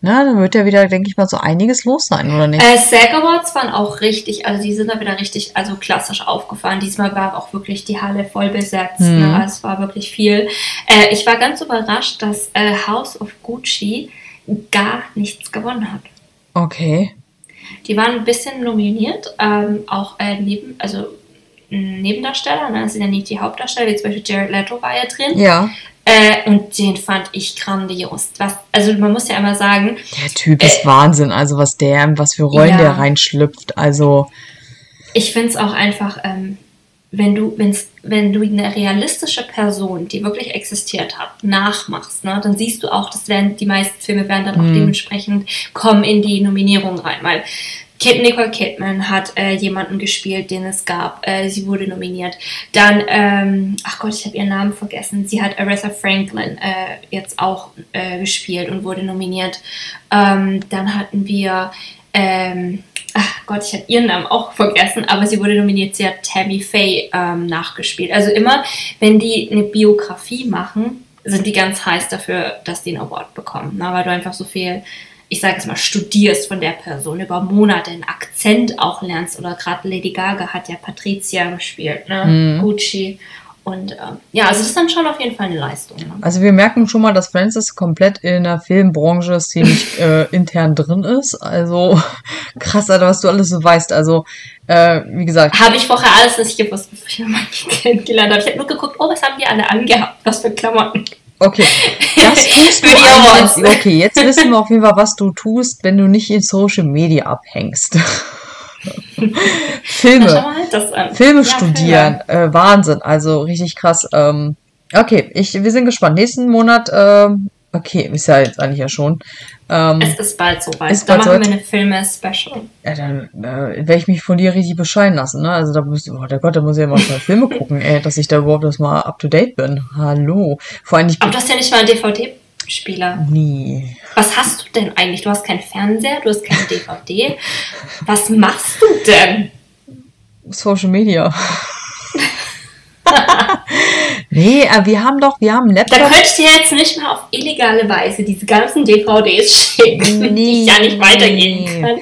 Na, dann wird ja wieder, denke ich mal, so einiges los sein, oder nicht? Äh, SAG Awards waren auch richtig, also die sind da wieder richtig, also klassisch aufgefahren. Diesmal war auch wirklich die Halle voll besetzt. Mhm. Ne? Es war wirklich viel. Äh, ich war ganz überrascht, dass äh, House of Gucci gar nichts gewonnen hat. Okay. Die waren ein bisschen nominiert, ähm, auch äh, neben, also Nebendarsteller, ne? das sind ja nicht die Hauptdarsteller, wie zum Beispiel Jared Leto war ja drin. Ja. Äh, und den fand ich grandios. Was, also man muss ja immer sagen, Der Typ ist Wahnsinn. Also, was der, was für Rollen Äh, ja. der reinschlüpft. Also, ich finde es auch einfach, ähm, wenn du, wenn's, wenn du eine realistische Person, die wirklich existiert hat, nachmachst, ne, dann siehst du auch, dass werden, die meisten Filme werden dann auch Mhm. dementsprechend kommen in die Nominierung rein, weil Kid Nicole Kidman hat äh, jemanden gespielt, den es gab. Äh, sie wurde nominiert. Dann, ähm, ach Gott, ich habe ihren Namen vergessen. Sie hat Aretha Franklin äh, jetzt auch äh, gespielt und wurde nominiert. Ähm, dann hatten wir, ähm, ach Gott, ich habe ihren Namen auch vergessen, aber sie wurde nominiert. Sie hat Tammy Faye ähm, nachgespielt. Also immer, wenn die eine Biografie machen, sind die ganz heiß dafür, dass die einen Award bekommen. Na, weil du einfach so viel ich sage es mal, studierst von der Person, über Monate einen Akzent auch lernst. Oder gerade Lady Gaga hat ja Patricia gespielt, ne? Mhm. Gucci. Und ähm, ja, also das ist dann schon auf jeden Fall eine Leistung. Ne? also wir merken schon mal, dass Francis komplett in der Filmbranche ziemlich äh, intern drin ist. Also, krass, Alter, was du alles so weißt. Also, äh, wie gesagt, Habe ich vorher alles nicht gewusst, bevor ich Mann kennengelernt habe. Ich habe nur geguckt, oh, was haben die alle angehabt? Was für Klamotten. Okay, das tust du eigentlich- Okay, jetzt wissen wir auf jeden Fall, was du tust, wenn du nicht in Social Media abhängst. Filme, halt. Filme Ja, studieren, Filme. äh, Wahnsinn, also richtig krass. Ähm, okay, ich, wir sind gespannt. Nächsten Monat ähm, Okay, ist ja jetzt eigentlich ja schon. Ähm, Es ist bald soweit. Ist da bald machen soweit. wir eine Filme-Special. ja, dann äh, werde ich mich von dir richtig bescheiden lassen, ne? Also da muss, oh der Gott, da muss ich ja mal zwei Filme gucken, ey, dass ich da überhaupt erst mal up to date bin. Hallo. Vor allem ich Aber du hast ja nicht mal einen DVD-Spieler. nie. Was hast du denn eigentlich? Du hast keinen Fernseher, du hast keine DVD. Was machst du denn? Social Media. nee, äh, wir haben doch, wir haben einen Da Laptop. könnte ich dir jetzt nicht mal auf illegale Weise diese ganzen DVDs schicken, die ich ja nicht weitergeben Nee. kann.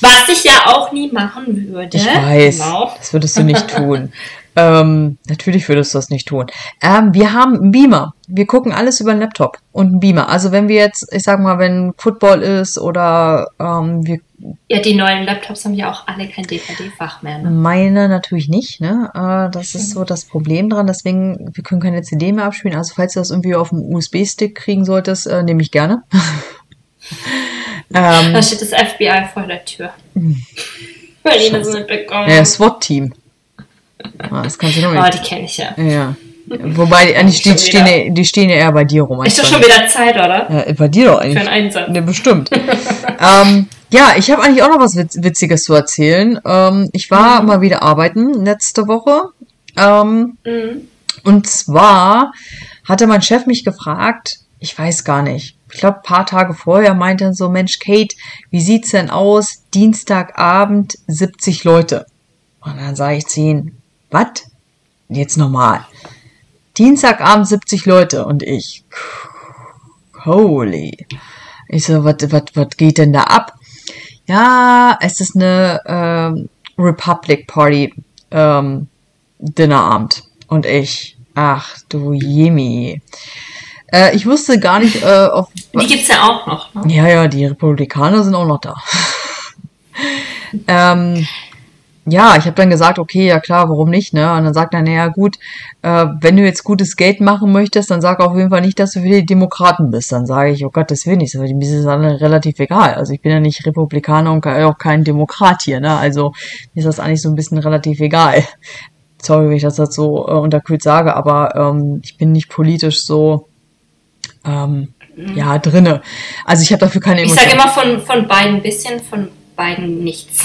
Was ich ja auch nie machen würde. Ich weiß, Genau. das würdest du nicht tun. ähm, natürlich würdest du das nicht tun. Ähm, wir haben einen Beamer. Wir gucken alles über einen Laptop und einen Beamer. Also wenn wir jetzt, ich sag mal, wenn Football ist oder ähm, wir Ja, die neuen Laptops haben ja auch alle kein DVD-Fach mehr. Ne? meine natürlich nicht, ne? Äh, das ist so das Problem dran. Deswegen, wir können keine CD mehr abspielen. Also falls du das irgendwie auf dem USB-Stick kriegen solltest, äh, nehme ich gerne. ähm, Da steht das FBI vor der Tür. Weil die das mitbekommen. ja, SWAT-Team. Ah, Das kannst du noch Oh, nicht. die kenne ich ja. Ja. Wobei, eigentlich die, stehen, ja- die stehen ja eher bei dir rum. Ist doch schon wieder Zeit, oder? Ja, bei dir doch Für eigentlich. einen Einsatz. Ne, bestimmt. ähm, ja, ich habe eigentlich auch noch was Witz Witziges zu erzählen. Ähm, ich war mal wieder arbeiten letzte Woche. Ähm, Mhm. und zwar hatte mein Chef mich gefragt, ich weiß gar nicht, ich glaube, ein paar Tage vorher meinte er so, Mensch, Kate, wie sieht's denn aus? Dienstagabend 70 Leute. Und dann sage ich zu ihm, was? Jetzt nochmal. Dienstagabend 70 Leute und ich, holy. Ich so, was geht denn da ab? Ja, es ist eine ähm, Republic Party ähm, Dinnerabend. Und ich, ach du Jemi. Äh, ich wusste gar nicht, äh, auf, Die gibt's ja auch noch. Ne? ja, ja, die Republikaner sind auch noch da. ähm, ja, ich habe dann gesagt, okay, ja klar, warum nicht, ne? Und dann sagt er, naja, gut, äh, wenn du jetzt gutes Geld machen möchtest, dann sag auf jeden Fall nicht, dass du für die Demokraten bist. Dann sage ich, oh Gott, das will nicht, aber mir ist es dann relativ egal. Also ich bin ja nicht Republikaner und auch kein Demokrat hier, ne? Also mir ist das eigentlich so ein bisschen relativ egal. Sorry, wenn ich das jetzt so äh, unterkühlt sage, aber ähm, ich bin nicht politisch so ähm, ja drinne. Also ich habe dafür keine Ich sage immer von, von beiden ein bisschen, von beiden nichts.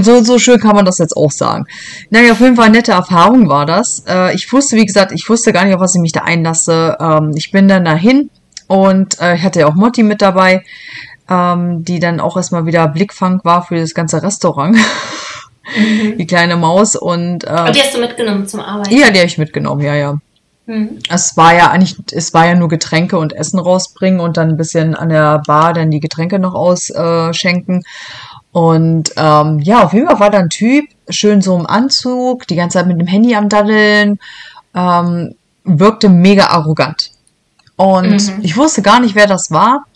So, so schön kann man das jetzt auch sagen. Naja, auf jeden Fall eine nette Erfahrung war das. Äh, ich wusste, wie gesagt, ich wusste gar nicht, auf was ich mich da einlasse. Ähm, ich bin dann dahin und äh, ich hatte ja auch Motti mit dabei, ähm, die dann auch erstmal wieder Blickfang war für das ganze Restaurant. Die kleine Maus und, äh, Und die hast du mitgenommen zum Arbeiten? ja, die habe ich mitgenommen, ja, ja. Mhm. Es war ja eigentlich, es war ja nur Getränke und Essen rausbringen und dann ein bisschen an der Bar dann die Getränke noch ausschenken. Und ähm, ja, auf jeden Fall war da ein Typ, schön so im Anzug, die ganze Zeit mit dem Handy am Daddeln, ähm, wirkte mega arrogant. Und Mhm. ich wusste gar nicht, wer das war.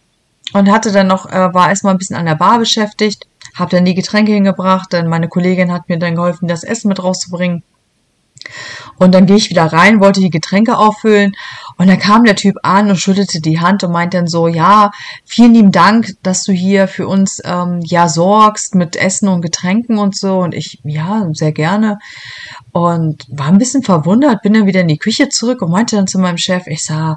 Und hatte dann noch, äh, war erstmal ein bisschen an der Bar beschäftigt, habe dann die Getränke hingebracht, dann meine Kollegin hat mir dann geholfen, das Essen mit rauszubringen. Und dann gehe ich wieder rein, wollte die Getränke auffüllen und dann kam der Typ an und schüttelte die Hand und meinte dann so, ja, vielen lieben Dank, dass du hier für uns ähm, ja sorgst mit Essen und Getränken und so. Und ich, ja, sehr gerne. Und war ein bisschen verwundert, bin dann wieder in die Küche zurück und meinte dann zu meinem Chef, ich sah,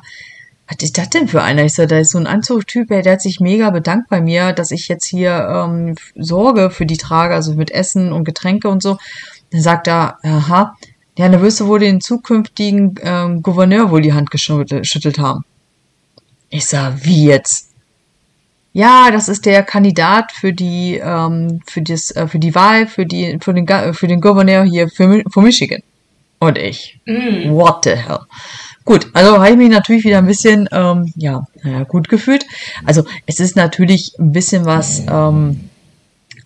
was ist das denn für einer? Ich so, da ist so ein Anzugtyp, der hat sich mega bedankt bei mir, dass ich jetzt hier ähm, sorge für die Trage, also mit Essen und Getränke und so. Dann sagt er, aha, ja, dann wirst du wohl den zukünftigen ähm, Gouverneur wohl die Hand geschüttelt haben. Ich sag, wie jetzt? Ja, das ist der Kandidat für die ähm, für das äh, für die Wahl für die für den für den Gouverneur hier für, für Michigan. Und ich, Mhm. what the hell? Gut, also habe ich mich natürlich wieder ein bisschen, ähm, ja, naja, gut gefühlt. Also es ist natürlich ein bisschen was ähm,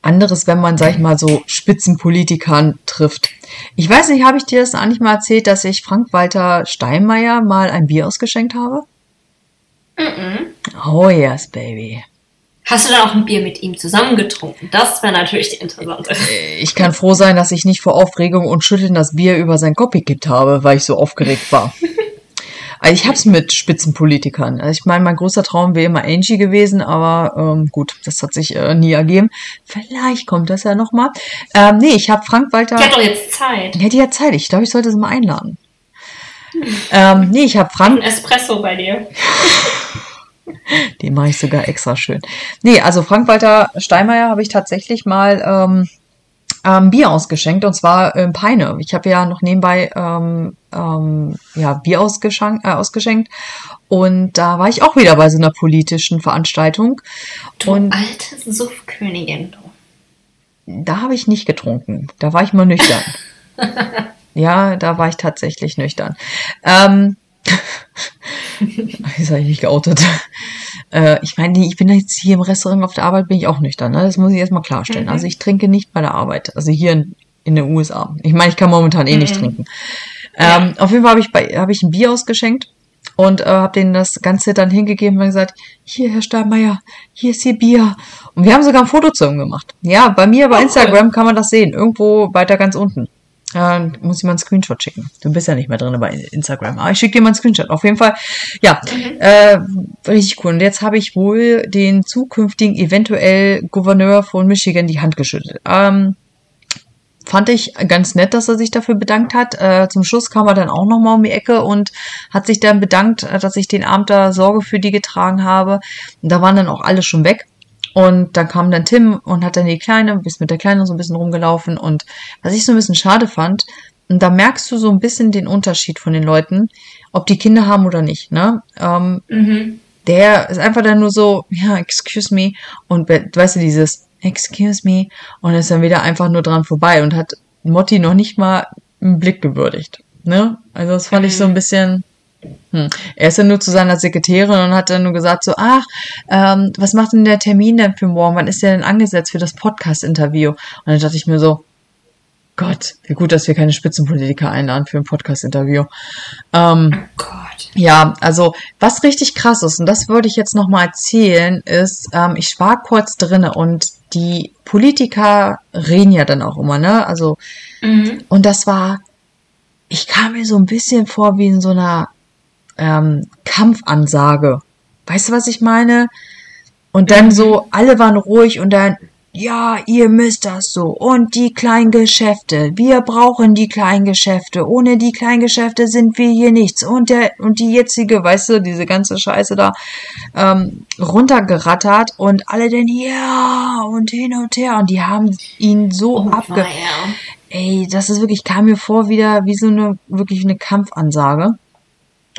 anderes, wenn man, sag ich mal, so Spitzenpolitikern trifft. Ich weiß nicht, habe ich dir das eigentlich mal erzählt, dass ich Frank-Walter Steinmeier mal ein Bier ausgeschenkt habe? Mhm. Oh yes, baby. Hast du dann auch ein Bier mit ihm zusammen getrunken? Das wäre natürlich die interessante. Ich kann froh sein, dass ich nicht vor Aufregung und Schütteln das Bier über sein Kopf gekippt habe, weil ich so aufgeregt war. Also ich hab's mit Spitzenpolitikern. Also ich meine, mein großer Traum wäre immer Angie gewesen, aber ähm, gut, das hat sich äh, nie ergeben. Vielleicht kommt das ja noch mal. Ähm, nee, ich habe Frank Walter. Ich hab doch jetzt Zeit. Ja, die hat Zeit. Ich glaube, ich sollte sie mal einladen. Ähm, nee, ich habe Frank. Ein Espresso bei dir. Den mache ich sogar extra schön. Nee, also Frank-Walter Steinmeier habe ich tatsächlich mal ähm, ähm, Bier ausgeschenkt und zwar ähm, Peine. Ich habe ja noch nebenbei ähm, ähm, ja, Bier ausgeschenkt, äh, ausgeschenkt und da war ich auch wieder bei so einer politischen Veranstaltung. Du und alte Suffkönigin, du. da habe ich nicht getrunken. Da war ich mal nüchtern. ja, da war ich tatsächlich nüchtern. Ähm, Jetzt habe ich mich geoutet. Äh, ich meine, ich bin jetzt hier im Restaurant auf der Arbeit, bin ich auch nüchtern. Ne? Das muss ich erstmal klarstellen. Mhm. Also ich trinke nicht bei der Arbeit. Also hier in, in den USA. Ich meine, ich kann momentan eh nicht Mhm. trinken. Ähm, Auf jeden Fall habe ich, bei- habe ich ein Bier ausgeschenkt und äh, habe denen das Ganze dann hingegeben und gesagt, hier, Herr Steinmeier, hier ist Ihr Bier. Und wir haben sogar ein Foto zu ihm gemacht. Ja, bei mir bei Oh, cool. Instagram kann man das sehen. Irgendwo weiter ganz unten. Äh, muss ich mal einen Screenshot schicken. Du bist ja nicht mehr drin bei Instagram. Aber ich schicke dir mal einen Screenshot. Auf jeden Fall, ja, äh, richtig cool. Und jetzt habe ich wohl den zukünftigen eventuell Gouverneur von Michigan die Hand geschüttelt. Ähm, fand ich ganz nett, dass er sich dafür bedankt hat. Äh, zum Schluss kam er dann auch nochmal um die Ecke und hat sich dann bedankt, äh, dass ich den Abend da Sorge für die getragen habe. Und da waren dann auch alle schon weg. Und dann kam dann Tim und hat dann die Kleine, ist mit der Kleine so ein bisschen rumgelaufen. Und was ich so ein bisschen schade fand, und da merkst du so ein bisschen den Unterschied von den Leuten, ob die Kinder haben oder nicht. Ne? Ähm, Mhm. der ist einfach dann nur so, ja, excuse me. Und weißt du, dieses excuse me und ist dann wieder einfach nur dran vorbei und hat Motti noch nicht mal einen Blick gewürdigt. Ne? Also das fand ich so ein bisschen. Hm. Er ist dann nur zu seiner Sekretärin und hat dann nur gesagt so, ach, ähm, was macht denn der Termin denn für morgen? Wann ist der denn angesetzt für das Podcast-Interview? Und dann dachte ich mir so, Gott, wie gut, dass wir keine Spitzenpolitiker einladen für ein Podcast-Interview. Ähm, Oh Gott. ja, also was richtig krass ist, und das würde ich jetzt nochmal erzählen, ist, ähm, ich war kurz drinne und die Politiker reden ja dann auch immer, ne? Also, Mhm. und das war, ich kam mir so ein bisschen vor wie in so einer ähm, Kampfansage. Weißt du, was ich meine? Und dann so, alle waren ruhig und dann, ja, ihr müsst das so. Und die kleinen Geschäfte. Wir brauchen die kleinen Geschäfte. Ohne die kleinen Geschäfte sind wir hier nichts. Und der, und die jetzige, weißt du, diese ganze Scheiße da, ähm, runtergerattert und alle dann, ja, und hin und her. Und die haben ihn so Oh, abge. Ey, das ist wirklich, kam mir vor wieder wie so eine, wirklich eine Kampfansage.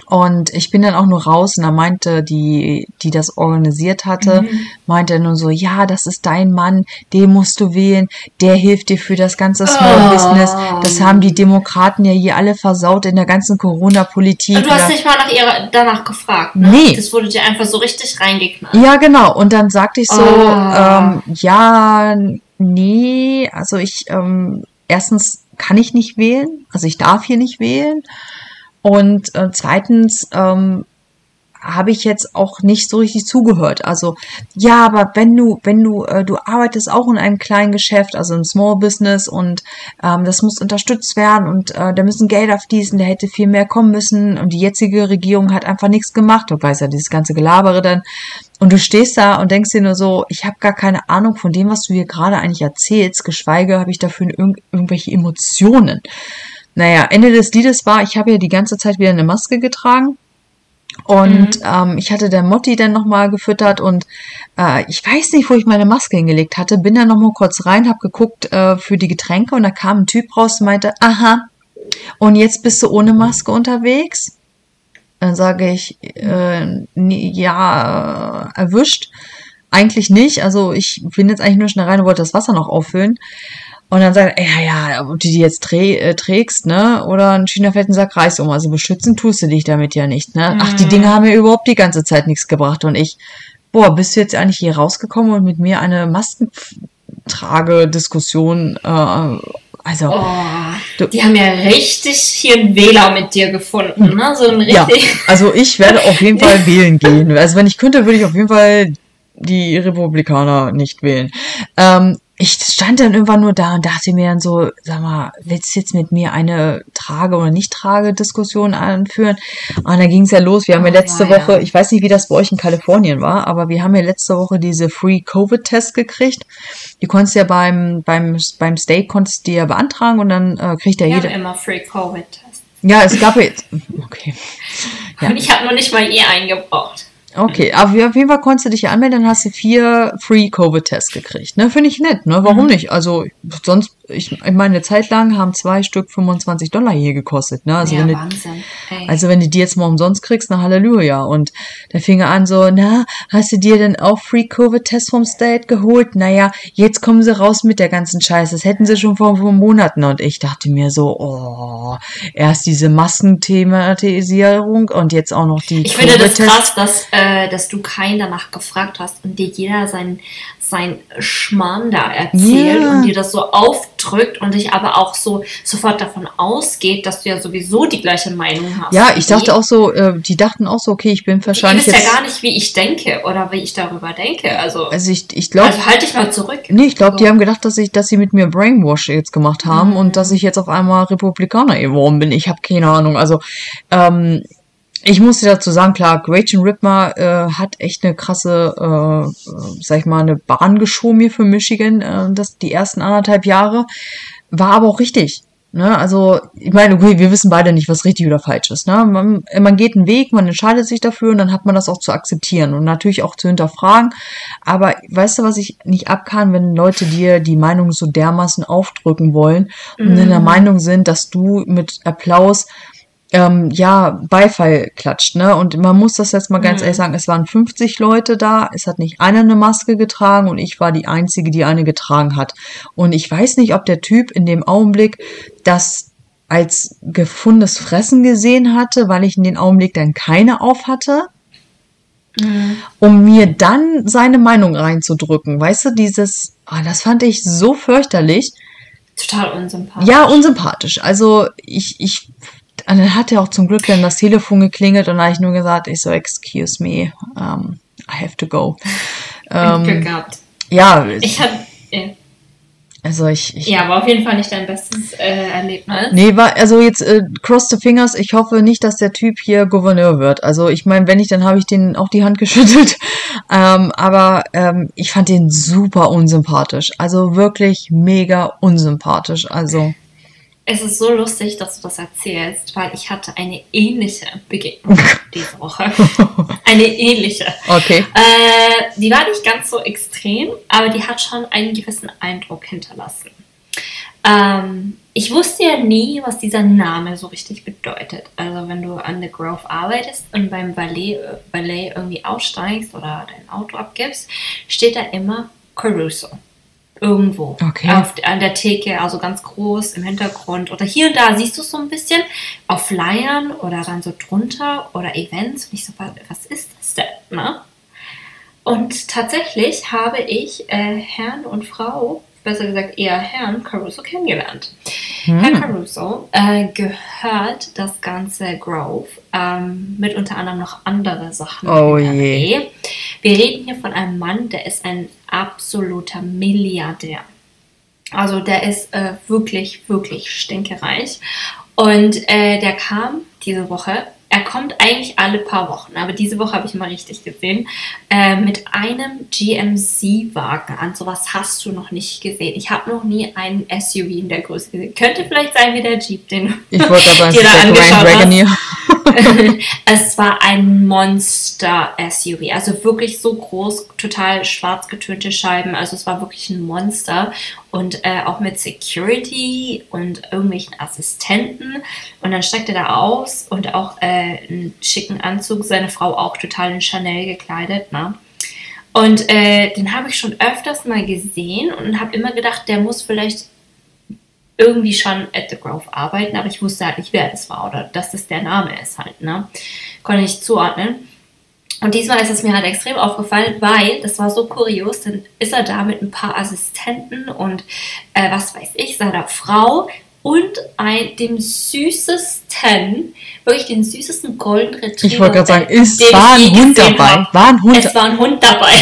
Und ich bin dann auch nur raus und da meinte die, die das organisiert hatte, Mhm. meinte nur so, ja, das ist dein Mann, den musst du wählen, der hilft dir für das ganze Small Oh. Business. Das haben die Demokraten ja hier alle versaut in der ganzen Corona-Politik. Du hast nicht mal nach ihrer, danach gefragt, ne? Nee. Das wurde dir einfach so richtig reingeknallt. Ja, genau. Und dann sagte ich so, Ah. ähm, ja, nee, also ich, ähm, erstens kann ich nicht wählen, also ich darf hier nicht wählen. Und äh, zweitens ähm, habe ich jetzt auch nicht so richtig zugehört. Also ja, aber wenn du, wenn du, äh, du arbeitest auch in einem kleinen Geschäft, also im Small Business und ähm, das muss unterstützt werden und äh, da müssen Gelder fließen, da hätte viel mehr kommen müssen und die jetzige Regierung hat einfach nichts gemacht. Du weißt ja, dieses ganze Gelabere dann. Und du stehst da und denkst dir nur so, ich habe gar keine Ahnung von dem, was du hier gerade eigentlich erzählst, geschweige habe ich dafür irgend irgendwelche Emotionen. Naja, Ende des Liedes war, ich habe ja die ganze Zeit wieder eine Maske getragen. Und ähm, ich hatte der Motti dann nochmal gefüttert und äh, ich weiß nicht, wo ich meine Maske hingelegt hatte. Bin dann nochmal kurz rein, hab geguckt äh, für die Getränke und da kam ein Typ raus und meinte, aha, und jetzt bist du ohne Maske unterwegs? Dann sage ich, äh, ja, äh, erwischt. Eigentlich nicht. Also ich bin jetzt eigentlich nur schnell rein und wollte das Wasser noch auffüllen. Und dann sagt er, ja, ja, ob du die jetzt trä äh, trägst, ne? Oder einen China-Fetten-Sack Reis um. Also beschützen tust du dich damit ja nicht, ne? Ach, die Dinge haben mir überhaupt die ganze Zeit nichts gebracht. Und ich, boah, bist du jetzt eigentlich hier rausgekommen und mit mir eine Maskentrage-Diskussion, äh, also, Oh, Du- die haben ja richtig hier einen Wähler mit dir gefunden, ne? So ein ja, richtig. also ich werde auf jeden Fall wählen gehen. Also wenn ich könnte, würde ich auf jeden Fall die Republikaner nicht wählen. Ähm, ich stand dann irgendwann nur da und dachte mir dann so, sag mal, willst du jetzt mit mir eine Trage- oder Nicht-Trage-Diskussion anführen? Und dann ging es ja los. Wir haben ja Oh, letzte ja, ja. Woche, ich weiß nicht, wie das bei euch in Kalifornien war, aber wir haben ja letzte Woche diese Free-Covid-Test gekriegt. Die konntest ja beim, beim, beim State konntest du ja beantragen und dann äh, kriegt ja Wir jeder. immer Free Covid-Tests. Ja, es gab jetzt. Okay. Ja. Und ich habe noch nicht mal je eingebraucht. Okay, aber auf jeden Fall konntest du dich anmelden, dann hast du vier Free-Covid-Tests gekriegt. Ne, finde ich nett, ne? Warum Mhm. nicht? Also, sonst, ich, ich meine, eine Zeit lang haben zwei Stück 25 Dollar hier gekostet, ne? Also, ja, wenn du, Wahnsinn. Ey. also wenn du die jetzt mal umsonst kriegst, na Halleluja. Und da fing er an so, na, hast du dir denn auch Free-Covid-Tests vom State geholt? Naja, jetzt kommen sie raus mit der ganzen Scheiße. Das hätten sie schon vor, vor Monaten. Und ich dachte mir so, oh, erst diese Massenthematisierung und jetzt auch noch die Ich finde das krass, dass, äh, dass du keinen danach gefragt hast und dir jeder sein, sein Schmarrn da erzählt Ja. und dir das so aufdrückt und dich aber auch so sofort davon ausgeht, dass du ja sowieso die gleiche Meinung hast. Ja, ich dachte die. auch so, äh, die dachten auch so, okay, ich bin wahrscheinlich wisst ja gar nicht, wie ich denke oder wie ich darüber denke. Also, Also ich, ich glaube, also halt dich mal zurück. nee, ich glaube, die So. haben gedacht, dass ich, dass sie mit mir Brainwash jetzt gemacht haben Mhm. und dass ich jetzt auf einmal Republikaner geworden bin. Ich habe keine Ahnung. Also ähm, ich muss dir dazu sagen, klar, Gretchen Whitmer äh, hat echt eine krasse, äh, äh, sag ich mal, eine Bahn geschoben hier für Michigan, äh, das die ersten anderthalb Jahre. War aber auch richtig. Ne? Also, ich meine, okay, wir wissen beide nicht, was richtig oder falsch ist. Ne? Man, man geht einen Weg, man entscheidet sich dafür und dann hat man das auch zu akzeptieren und natürlich auch zu hinterfragen. Aber weißt du, was ich nicht abkann, wenn Leute dir die Meinung so dermaßen aufdrücken wollen und in der Meinung sind, dass du mit Applaus ähm, ja, Beifall klatscht, ne? Und man muss das jetzt mal ganz ehrlich sagen, es waren 50 Leute da, es hat nicht einer eine Maske getragen und ich war die Einzige, die eine getragen hat. Und ich weiß nicht, ob der Typ in dem Augenblick das als gefundenes Fressen gesehen hatte, weil ich in dem Augenblick dann keine auf hatte, um mir dann seine Meinung reinzudrücken. Weißt du, dieses, ah, das fand ich so fürchterlich. Total unsympathisch. Ja, unsympathisch. Also ich, ich, dann hat er auch zum Glück dann das Telefon geklingelt und da habe ich nur gesagt, ich so, excuse me, um, I have to go. Glück Ähm, gehabt. ja, Ich hatte. Ja. also ich, ich ja, war auf jeden Fall nicht dein bestes äh, Erlebnis. Nee, war, also jetzt äh, cross the fingers, ich hoffe nicht, dass der Typ hier Gouverneur wird. Also ich meine, wenn nicht, dann habe ich den auch die Hand geschüttelt. Ähm, aber ähm, ich fand den super unsympathisch. Also wirklich mega unsympathisch. Also Es ist so lustig, dass du das erzählst, weil ich hatte eine ähnliche Begegnung diese Woche. Eine ähnliche. okay. Äh, die war nicht ganz so extrem, aber die hat schon einen gewissen Eindruck hinterlassen. Ähm, ich wusste ja nie, was dieser Name so richtig bedeutet. Also wenn du an The Grove arbeitest und beim Ballet, Ballet irgendwie aussteigst oder dein Auto abgibst, steht da immer Caruso. Irgendwo. Okay. Auf, an der Theke, also ganz groß im Hintergrund. Oder hier und da siehst du es so ein bisschen auf Flyern oder dann so drunter oder Events. Und ich so, wa- was ist das denn? Ne? Und tatsächlich habe ich äh, Herrn und Frau, besser gesagt eher Herrn Caruso kennengelernt. Herr Caruso äh, gehört das ganze Grove ähm, mit unter anderem noch andere Sachen. Oh je. Wir reden hier von einem Mann, der ist ein absoluter Milliardär. Also der ist äh, wirklich, wirklich stinkereich. Und äh, der kam diese Woche. Er kommt eigentlich alle paar Wochen, aber diese Woche habe ich ihn mal richtig gesehen, äh, mit einem GMC-Wagen an. Sowas hast du noch nicht gesehen. Ich habe noch nie einen SUV in der Größe gesehen. Könnte vielleicht sein wie der Jeep, den Ich wollte aber dir da angeschaut hast. es war ein Monster-SUV. Also wirklich so groß, total schwarz getönte Scheiben. Also es war wirklich ein Monster. Und äh, auch mit Security und irgendwelchen Assistenten. Und dann steigt er da aus und auch äh, einen schicken Anzug. Seine Frau auch total in Chanel gekleidet. Ne? Und äh, den habe ich schon öfters mal gesehen und habe immer gedacht, der muss vielleicht irgendwie schon at the Grove arbeiten, aber ich wusste halt nicht, wer das war oder dass das der Name ist halt, ne? Konnte nicht zuordnen. Und diesmal ist es mir halt extrem aufgefallen, weil das war so kurios, dann ist er da mit ein paar Assistenten und äh, was weiß ich, seiner Frau und ein, dem süßesten, wirklich den süßesten Golden Retriever. Ich wollte gerade sagen, ist, ich war ein Hund dabei. War ein Hund Es war ein Hund dabei.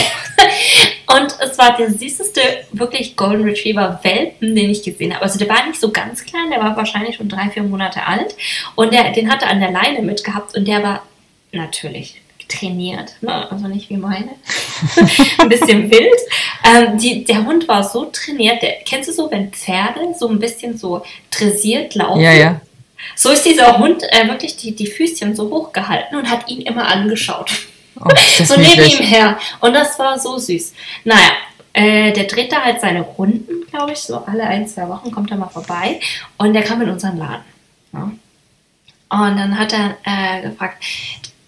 Und es war der süßeste, wirklich Golden Retriever Welpen, den ich gesehen habe. Also der war nicht so ganz klein, der war wahrscheinlich schon drei, vier Monate alt. Und der, den hatte er an der Leine mitgehabt und der war natürlich trainiert, ne? also nicht wie meine. ein bisschen wild. Ähm, die, der Hund war so trainiert, der, kennst du so, wenn Pferde so ein bisschen so dressiert laufen? Ja, ja. So ist dieser Hund äh, wirklich die, die Füßchen so hochgehalten und hat ihn immer angeschaut. Oh, so neben ihm her. Und das war so süß. Naja, äh, der dreht da halt seine Runden, glaube ich, so alle ein, zwei Wochen kommt er mal vorbei. Und der kam in unseren Laden. Ja. Und dann hat er äh, gefragt,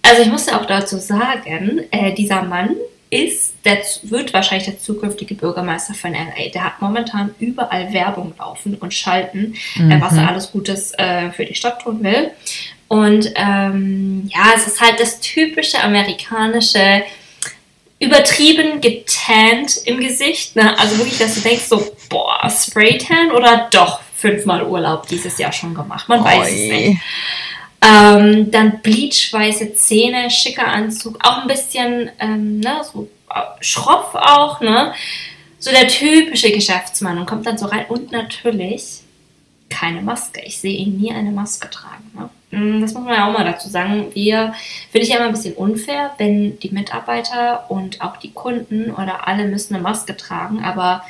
also ich muss ja auch dazu sagen, äh, dieser Mann ist, der wird wahrscheinlich der zukünftige Bürgermeister von LA. Der hat momentan überall Werbung laufen und schalten, äh, was er alles Gutes äh, für die Stadt tun will. Und ähm, ja, es ist halt das typische amerikanische, übertrieben getannt im Gesicht. Ne? Also wirklich, dass du denkst so, boah, Spraytan oder doch fünfmal Urlaub dieses Jahr schon gemacht. Man weiß es Oi. nicht. Ähm, dann bleachweiße Zähne, schicker Anzug, auch ein bisschen ähm, ne, so äh, schroff auch, ne? So der typische Geschäftsmann und kommt dann so rein und natürlich keine Maske. Ich sehe ihn nie eine Maske tragen. Ne? Mm, Das muss man ja auch mal dazu sagen. Wir finde ich ja immer ein bisschen unfair, wenn die Mitarbeiter und auch die Kunden oder alle müssen eine Maske tragen, aber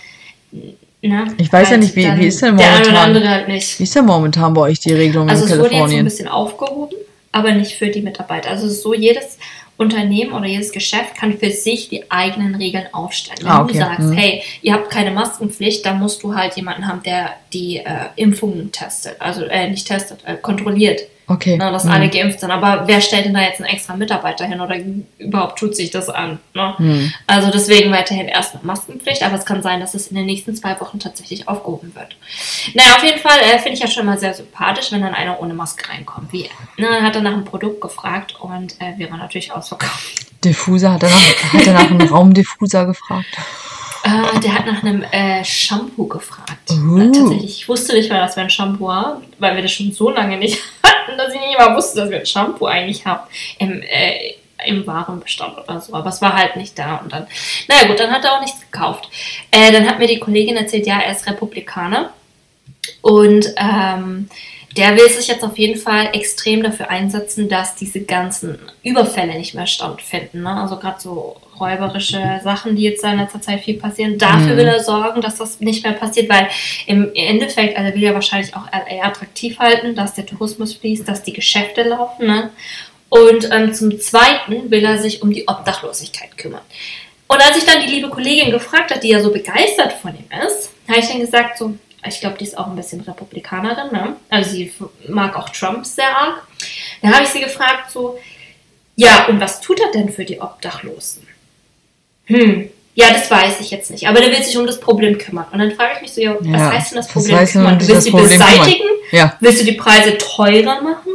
ne, Ich weiß ja halt nicht, wie- wie ist denn der eine oder momentan? andere halt nicht. Wie ist denn momentan bei euch die Regelung Also in es wurde jetzt ein Kalifornien? bisschen aufgehoben, aber nicht für die Mitarbeiter. Also es ist so jedes Unternehmen oder jedes Geschäft kann für sich die eigenen Regeln aufstellen. Wenn Ah, okay. du sagst, Mhm. hey, ihr habt keine Maskenpflicht, dann musst du halt jemanden haben, der die äh, Impfungen testet. Also äh, nicht testet, äh, kontrolliert, Okay. ne, dass hm. alle geimpft sind. Aber wer stellt denn da jetzt einen extra Mitarbeiter hin oder überhaupt tut sich das an? Ne? Hm. Also deswegen weiterhin erstmal Maskenpflicht, aber es kann sein, dass es in den nächsten zwei Wochen tatsächlich aufgehoben wird. Naja, auf jeden Fall äh, finde ich ja schon mal sehr sympathisch, wenn dann einer ohne Maske reinkommt. Wie, ne, dann hat er nach einem Produkt gefragt und äh, wir waren natürlich ausverkauft. Diffuser, hat er nach, hat er nach einem Raumdiffuser gefragt? Äh, der hat nach einem äh, Shampoo gefragt. Uh. Äh, tatsächlich, ich wusste nicht mal, dass wir ein Shampoo haben, weil wir das schon so lange nicht hatten, dass ich nicht mal wusste, dass wir ein Shampoo eigentlich haben im, äh, im Warenbestand oder so. Aber es war halt nicht da. Und dann, naja gut, dann hat er auch nichts gekauft. Äh, dann hat mir die Kollegin erzählt, ja, er ist Republikaner. Und ähm, der will sich jetzt auf jeden Fall extrem dafür einsetzen, dass diese ganzen Überfälle nicht mehr stattfinden. Ne? Also gerade so räuberische Sachen, die jetzt in letzter Zeit viel passieren. Dafür Mhm. will er sorgen, dass das nicht mehr passiert, weil im Endeffekt, also will er wahrscheinlich auch LA attraktiv halten, dass der Tourismus fließt, dass die Geschäfte laufen. Ne? Und ähm, zum Zweiten will er sich um die Obdachlosigkeit kümmern. Und als ich dann die liebe Kollegin gefragt hat, die ja so begeistert von ihm ist, habe ich dann gesagt, so, ich glaube, die ist auch ein bisschen Republikanerin, ne? Also sie mag auch Trump sehr arg. Dann habe ich sie gefragt, so, ja, und was tut er denn für die Obdachlosen? Hm, ja, das weiß ich jetzt nicht, aber der will sich um das Problem kümmern. Und dann frage ich mich so, ja, was Ja, heißt denn das Problem heißt denn, kümmern? Du das willst die kümmern? beseitigen? Ja. Willst du die Preise teurer machen?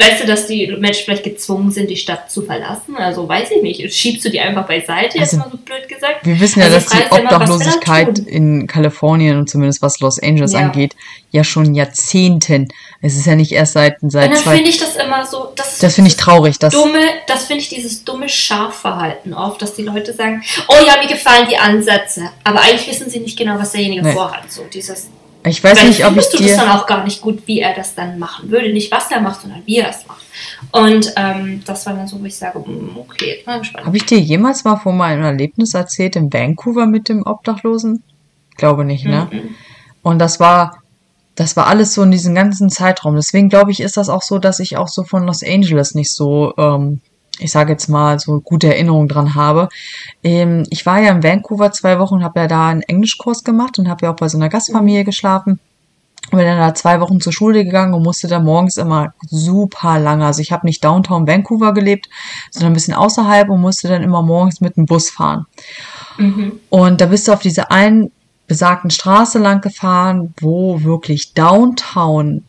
Weißt du, dass die Menschen vielleicht gezwungen sind, die Stadt zu verlassen? Also weiß ich nicht. Schiebst du die einfach beiseite, jetzt Also, mal so blöd gesagt? Wir wissen ja, Also dass die Obdachlosigkeit in Kalifornien und zumindest was Los Angeles Ja. angeht, ja schon Jahrzehnten. Es ist ja nicht erst seit, Und seit dann zwei. finde ich das immer so, das Das finde ich traurig, dass dumme, das finde ich dieses dumme Schafverhalten oft, dass die Leute sagen, oh ja, mir gefallen die Ansätze, aber eigentlich wissen sie nicht genau, was derjenige Nee. vorhat. So dieses, ich weiß Vielleicht nicht, ob ich findest du das dir. dann auch gar nicht gut, wie er das dann machen würde. Nicht was er macht, sondern wie er es macht. Und ähm, das war dann so, wo ich sage, mm, okay, jetzt mal gespannt. Habe ich dir jemals mal von meinem Erlebnis erzählt in Vancouver mit dem Obdachlosen? Glaube nicht, ne? Mhm. Und das war, das war alles so in diesem ganzen Zeitraum. Deswegen glaube ich, ist das auch so, dass ich auch so von Los Angeles nicht so, ähm, ich sage jetzt mal, so gute Erinnerungen dran habe. Ähm, ich war ja in Vancouver zwei Wochen, habe ja da einen Englischkurs gemacht und habe ja auch bei so einer Gastfamilie geschlafen. Und bin dann da zwei Wochen zur Schule gegangen und musste da morgens immer super lange. Also ich habe nicht Downtown Vancouver gelebt, sondern ein bisschen außerhalb und musste dann immer morgens mit dem Bus fahren. Mhm. Und da bist du auf dieser einen besagten Straße lang gefahren, wo wirklich Downtown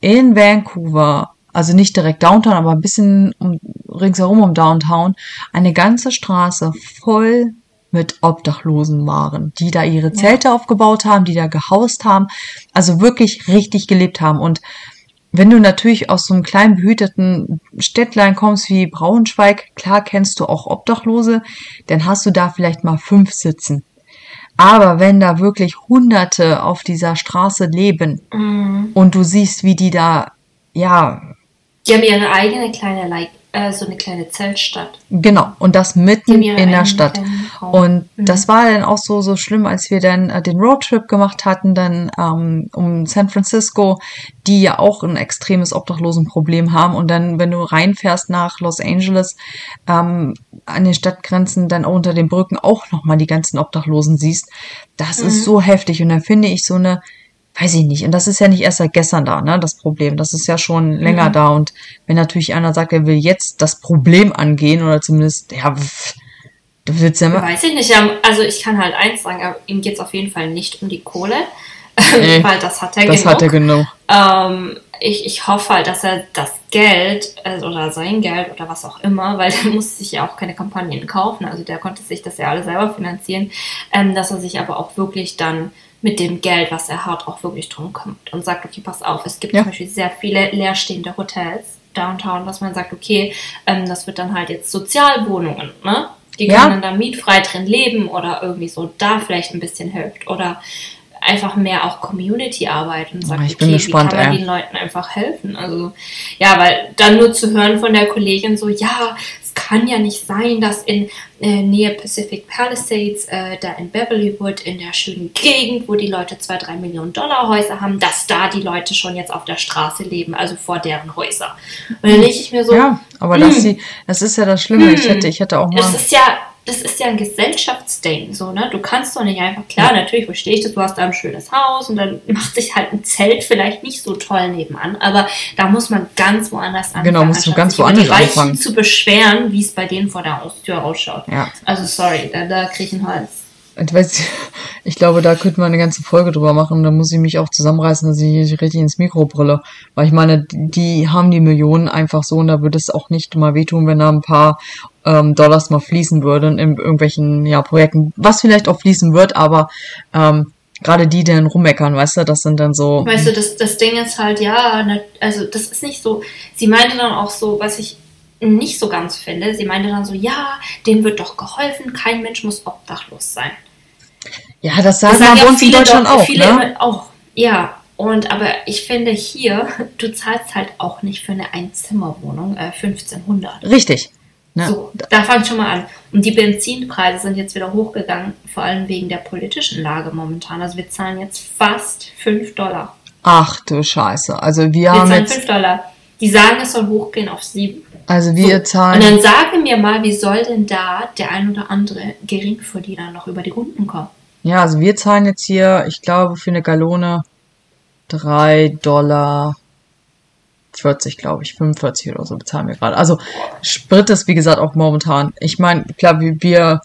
in Vancouver, also nicht direkt Downtown, aber ein bisschen um, ringsherum um Downtown, eine ganze Straße voll mit Obdachlosen waren, die da ihre Zelte aufgebaut haben, die da gehaust haben, also wirklich richtig gelebt haben. Und wenn du natürlich aus so einem kleinen behüteten Städtlein kommst wie Braunschweig, klar kennst du auch Obdachlose, dann hast du da vielleicht mal fünf sitzen. Aber wenn da wirklich Hunderte auf dieser Straße leben Mhm. und du siehst, wie die da, ja, Die haben ihre eigene kleine like, äh, so eine kleine Zeltstadt. Genau, und das mitten in der Stadt. Und Mhm. das war dann auch so, so schlimm, als wir dann äh, den Roadtrip gemacht hatten, dann ähm, um San Francisco, die ja auch ein extremes Obdachlosenproblem haben. Und dann, wenn du reinfährst nach Los Angeles, ähm, an den Stadtgrenzen, dann auch unter den Brücken auch nochmal die ganzen Obdachlosen siehst, das Mhm. ist so heftig. Und dann finde ich so eine, weiß ich nicht, und das ist ja nicht erst seit gestern da, ne, das Problem. Das ist ja schon länger Mhm. da. Und wenn natürlich einer sagt, er will jetzt das Problem angehen, oder zumindest, ja, pff, du willst ja immer, Weiß ich nicht. Also ich kann halt eins sagen, ihm geht es auf jeden Fall nicht um die Kohle, Nee, weil das hat er das genug. hat er genug. Ähm, ich, ich hoffe halt, dass er das Geld äh, oder sein Geld oder was auch immer, weil der muss sich ja auch keine Kampagnen kaufen, also der konnte sich das ja alle selber finanzieren, ähm, dass er sich aber auch wirklich dann mit dem Geld, was er hat, auch wirklich drum kümmert und sagt, okay, pass auf, es gibt Ja. zum Beispiel sehr viele leerstehende Hotels downtown, dass man sagt, okay, ähm, das wird dann halt jetzt Sozialwohnungen, ne? Die Ja. können dann da mietfrei drin leben oder irgendwie so da vielleicht ein bisschen hilft oder einfach mehr auch Community-Arbeit und sagt, ich bin okay, gespannt, wie kann man ey. den Leuten einfach helfen? Also, ja, weil dann nur zu hören von der Kollegin so, ja, kann ja nicht sein, dass in äh, Nähe Pacific Palisades, äh, da in Beverlywood, in der schönen Gegend, wo die Leute zwei, drei Millionen Dollar Häuser haben, dass da die Leute schon jetzt auf der Straße leben, also vor deren Häuser. Und dann denke ich mir so, Ja, aber hm. das, die, das ist ja das Schlimme. Ich hätte, ich hätte auch mal. das ist ja, das ist ja ein Gesellschaftsding, so, ne? Du kannst doch nicht einfach, klar, natürlich verstehe ich das, du hast da ein schönes Haus und dann macht sich halt ein Zelt vielleicht nicht so toll nebenan, aber da muss man ganz woanders anfangen. Genau, musst du ganz woanders anfangen. zu beschweren, wie es bei denen vor der Haustür ausschaut. Ja. Also, sorry, da, da krieg ich einen Hals. Ich, weiß, ich glaube, da könnte man eine ganze Folge drüber machen. Da muss ich mich auch zusammenreißen, dass ich richtig ins Mikro brülle. Weil ich meine, die haben die Millionen einfach so und da würde es auch nicht mal wehtun, wenn da ein paar ähm, Dollars mal fließen würden in irgendwelchen ja, Projekten. Was vielleicht auch fließen wird, aber ähm, gerade die, die dann rummeckern, weißt du, das sind dann so. Weißt du, das, das Ding ist halt, ja, also das ist nicht so. Sie meinte dann auch so, was ich nicht so ganz finde, sie meinte dann so, ja, denen wird doch geholfen, kein Mensch muss obdachlos sein. Ja, das Das sagen wir sagen ja viele doch, auch, viele ne? auch. Ja, und aber ich finde hier, du zahlst halt auch nicht für eine Einzimmerwohnung äh, 1500. Richtig. Ne? So, da fängt schon mal an. Und die Benzinpreise sind jetzt wieder hochgegangen, vor allem wegen der politischen Lage momentan. Also wir zahlen jetzt fast 5 Dollar. Ach du Scheiße. Also wir Wir haben zahlen jetzt, 5 Dollar. Die sagen, es soll hochgehen auf 7. also wir So. zahlen. Und dann sage mir mal, wie soll denn da der ein oder andere Geringverdiener noch über die Runden kommen? Ja, also wir zahlen jetzt hier, ich glaube, für eine Gallone 3 Dollar 40, glaube ich, 45 oder so bezahlen wir gerade. Also Sprit ist, wie gesagt, auch momentan. Ich meine, klar, wir, wir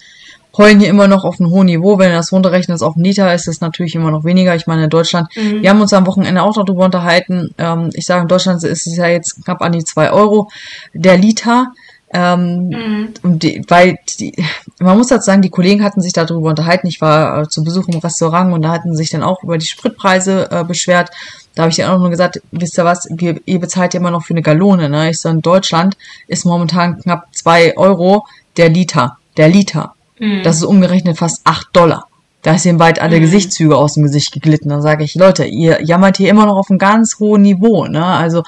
heulen hier immer noch auf einem hohen Niveau. Wenn du das runterrechnest auf Liter, ist es natürlich immer noch weniger. Ich meine, in Deutschland, Mhm. wir haben uns am Wochenende auch darüber unterhalten. Ähm, ich sage, in Deutschland ist es ja jetzt knapp an die 2 Euro der Liter. Ähm, Mhm. und die, weil die, man muss dazu sagen, die Kollegen hatten sich darüber unterhalten. Ich war äh, zu Besuch im Restaurant und da hatten sich dann auch über die Spritpreise äh, beschwert. Da habe ich dann auch nur gesagt, wisst ihr was, wir, ihr bezahlt ja immer noch für eine Gallone. Ne? Ich so, in Deutschland ist momentan knapp zwei Euro der Liter. Der Liter. Mhm. Das ist umgerechnet fast acht Dollar. Da ist ihm bald alle Mhm. Gesichtszüge aus dem Gesicht geglitten. Dann sage ich, Leute, ihr jammert hier immer noch auf einem ganz hohen Niveau. Ne? Also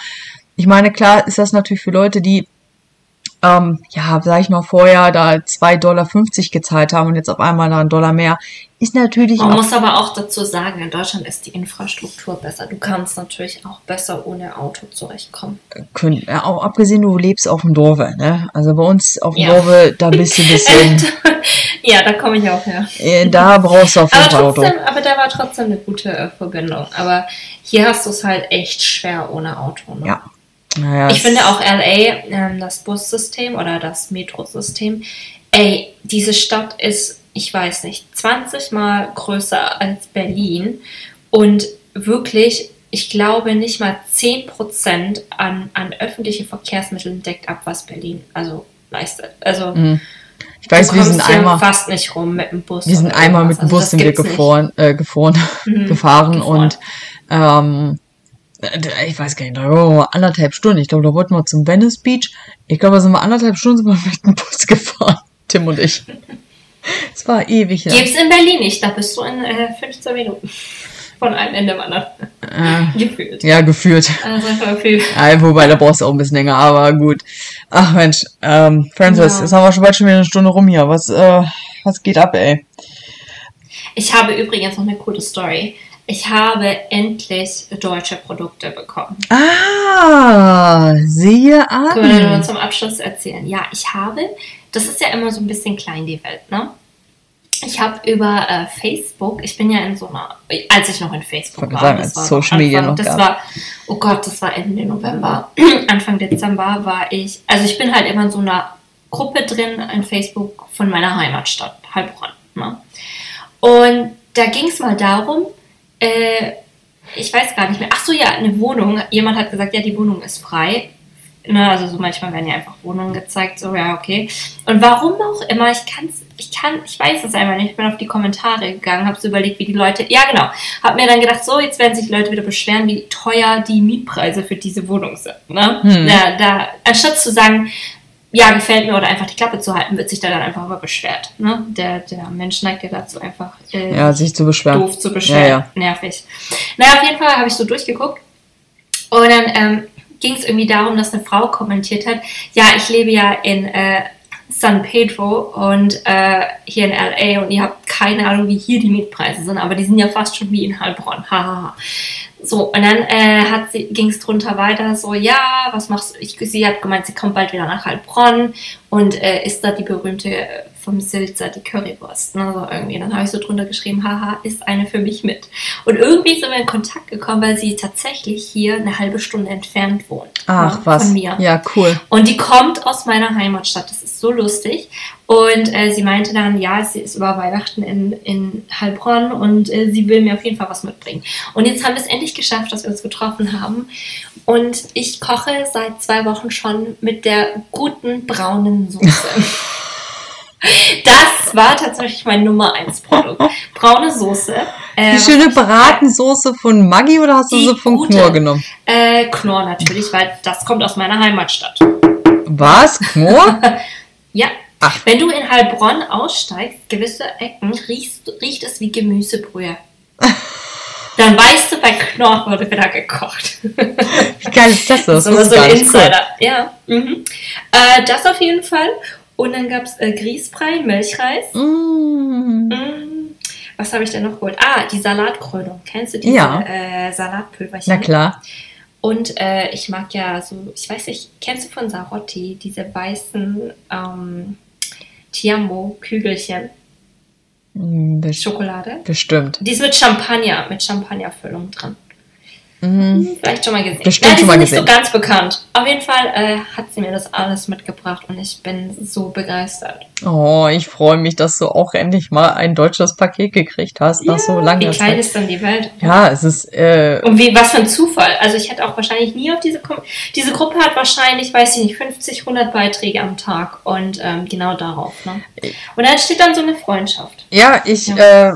ich meine, klar ist das natürlich für Leute, die ähm, ja, sag ich mal, vorher da 2,50 Dollar gezahlt haben und jetzt auf einmal da einen Dollar mehr, ist natürlich Man muss aber auch dazu sagen, in Deutschland ist die Infrastruktur besser. Du kannst natürlich auch besser ohne Auto zurechtkommen. können, ja, auch abgesehen, du lebst auf dem Dorfe, ne? Also bei uns auf dem Ja. Dorfe, da bist du ein bisschen, ja, da komme ich auch her. äh, da brauchst du auf jeden Fall Auto. trotzdem, aber da war trotzdem eine gute äh, Verbindung. Aber hier hast du es halt echt schwer ohne Auto. Ne? Ja. Naja, Ich finde auch LA, ähm, das Bussystem oder das Metrosystem, ey, diese Stadt ist, ich weiß nicht, 20 Mal größer als Berlin und wirklich, ich glaube, nicht mal 10% an, an öffentliche Verkehrsmitteln deckt ab, was Berlin also leistet. Also, Mhm. Ich weiß, wir sind einmal, fast nicht rum mit dem Bus. wir sind einmal mit dem Also Bus das sind wir gefahren, äh, gefahren, Mhm. gefahren Gefahren. und ähm, äh, ich weiß gar nicht, da waren wir anderthalb Stunden. Ich glaube, da wollten wir zum Venice Beach. Ich glaube, da sind wir anderthalb Stunden sind wir mit dem Bus gefahren, Tim und ich. Es war ewig. Ja. Gibt's in Berlin nicht, da bist du in äh, 15 Minuten von einem Ende am anderen. Äh, Gefühlt. ja, gefühlt. Also viel. Ja, wobei, da brauchst du auch ein bisschen länger, aber gut. Ach Mensch, ähm, Francis, Ja. jetzt haben wir schon bald schon wieder eine Stunde rum hier. Was, äh, was geht ab, ey? Ich habe übrigens noch eine coole Story. Ich habe endlich deutsche Produkte bekommen. Ah, sehe Können wir nur an. zum Abschluss erzählen? Ja, ich habe, das ist ja immer so ein bisschen klein, die Welt, ne? Ich habe über äh, Facebook, ich bin ja in so einer, als ich noch in Facebook wollte war, sagen, das war Social Media noch das gab. war, oh Gott, das war Ende November, Anfang Dezember war ich, also ich bin halt immer in so einer Gruppe drin in Facebook von meiner Heimatstadt, Heilbronn. Ne? Und da ging es mal darum, äh, ich weiß gar nicht mehr, ach so, ja, eine Wohnung, jemand hat gesagt, ja, die Wohnung ist frei. Ne, also so manchmal werden ja einfach Wohnungen gezeigt, so ja, okay. Und warum auch immer, ich kann's, ich kann, ich weiß es einfach nicht. Ich bin auf die Kommentare gegangen, habe so überlegt, wie die Leute, ja genau, habe mir dann gedacht, so jetzt werden sich Leute wieder beschweren, wie teuer die Mietpreise für diese Wohnung sind. Ne? Hm. Da, da, anstatt zu sagen, ja, gefällt mir oder einfach die Klappe zu halten, wird sich da dann einfach über beschwert. Ne? Der, der Mensch neigt ja dazu, einfach äh, Ja, sich zu beschweren. doof zu beschweren. Ja, ja. Nervig. Naja, auf jeden Fall habe ich so durchgeguckt. Und dann ähm, ging es irgendwie darum, dass eine Frau kommentiert hat, ja, ich lebe ja in äh, San Pedro und äh, hier in LA und ihr habt keine Ahnung, wie hier die Mietpreise sind, aber die sind ja fast schon wie in Heilbronn. Haha. So, und dann äh, hat sie, ging es drunter weiter, so, ja, was machst du? Ich, sie hat gemeint, sie kommt bald wieder nach Heilbronn und äh, isst da die berühmte äh, vom Silzer, die Currywurst. Ne, so irgendwie. Dann habe ich so drunter geschrieben, haha, ist eine für mich mit. Und irgendwie sind wir in Kontakt gekommen, weil sie tatsächlich hier eine halbe Stunde entfernt wohnt. Ach, ne, was. Von mir. Ja, cool. Und die kommt aus meiner Heimatstadt. Das ist so lustig. Und äh, sie meinte dann, ja, sie ist über Weihnachten in, in Heilbronn und äh, sie will mir auf jeden Fall was mitbringen. Und jetzt haben wir es endlich geschafft, dass wir uns getroffen haben. Und ich koche seit zwei Wochen schon mit der guten braunen Soße. Das war tatsächlich mein Nummer 1 Produkt. Braune Soße. Äh, Die schöne Bratensoße von Maggi oder hast du sie von gute. Knorr genommen? Äh, Knorr natürlich, weil das kommt aus meiner Heimatstadt. Was? Knorr? Ja. Ach. Wenn du in Heilbronn aussteigst, gewisse Ecken, riechst, riecht es wie Gemüsebrühe. Dann weißt du, bei Knorr wurde wieder gekocht. Wie geil ist das? Das Das ist so ein nicht cool. Insider. Ja. Mhm. Äh, das auf jeden Fall. Und dann gab es äh, Grießbrei, Milchreis. Mm. Mm. Was habe ich denn noch geholt? Ah, die Salatkrönung. Kennst du diese Ja. äh, Salatpülverchen? Na klar. Und äh, ich mag ja so, ich weiß nicht, kennst du von Sarotti diese weißen ähm, Tiamo-Kügelchen Mm, best- Schokolade? Bestimmt. Die ist mit Champagner, mit Champagnerfüllung drin. Mhm. Vielleicht schon mal gesehen. Bestimmt ja, schon mal sind gesehen. nicht so ganz bekannt. Auf jeden Fall äh, hat sie mir das alles mitgebracht und ich bin so begeistert. Oh, ich freue mich, dass du auch endlich mal ein deutsches Paket gekriegt hast nach so Wie langer klein Zeit. ist dann die Welt? Ja, es ist, äh, Und wie, was für ein Zufall. Also ich hätte auch wahrscheinlich nie auf diese, Kom- diese Gruppe hat wahrscheinlich, weiß ich nicht, 50, 100 Beiträge am Tag und ähm, genau darauf. Ne? Und dann steht dann so eine Freundschaft. ja, ich, äh,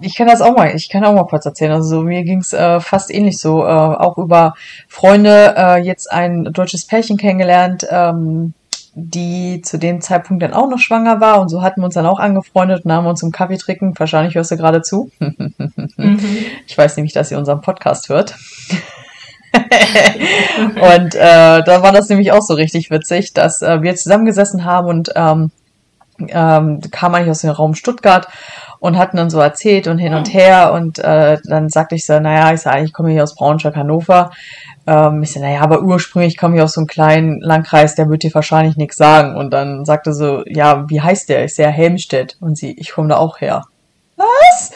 ich kann das auch mal, ich kann auch mal kurz erzählen. Also so, mir ging's äh, fast ähnlich so, äh, auch über Freunde, äh, jetzt ein deutsches Pärchen kennengelernt, ähm, die zu dem Zeitpunkt dann auch noch schwanger war und so hatten wir uns dann auch angefreundet und haben uns zum Kaffee trinken. Wahrscheinlich hörst du gerade zu. Mhm. Ich weiß nämlich, dass sie unseren Podcast hört. und äh, da war das nämlich auch so richtig witzig, dass äh, wir zusammengesessen haben und ähm, ähm, kam eigentlich aus dem Raum Stuttgart und hatten dann so erzählt und hin und her und äh, dann sagte ich so, naja, ich sage, ich komme hier aus Braunschweig, Hannover. Ähm, ich so, naja, aber ursprünglich komme ich aus so einem kleinen Landkreis, der wird dir wahrscheinlich nichts sagen. Und dann sagte so, ja, wie heißt der? Ich sehe Helmstedt. Und sie, ich komme da auch her. Was?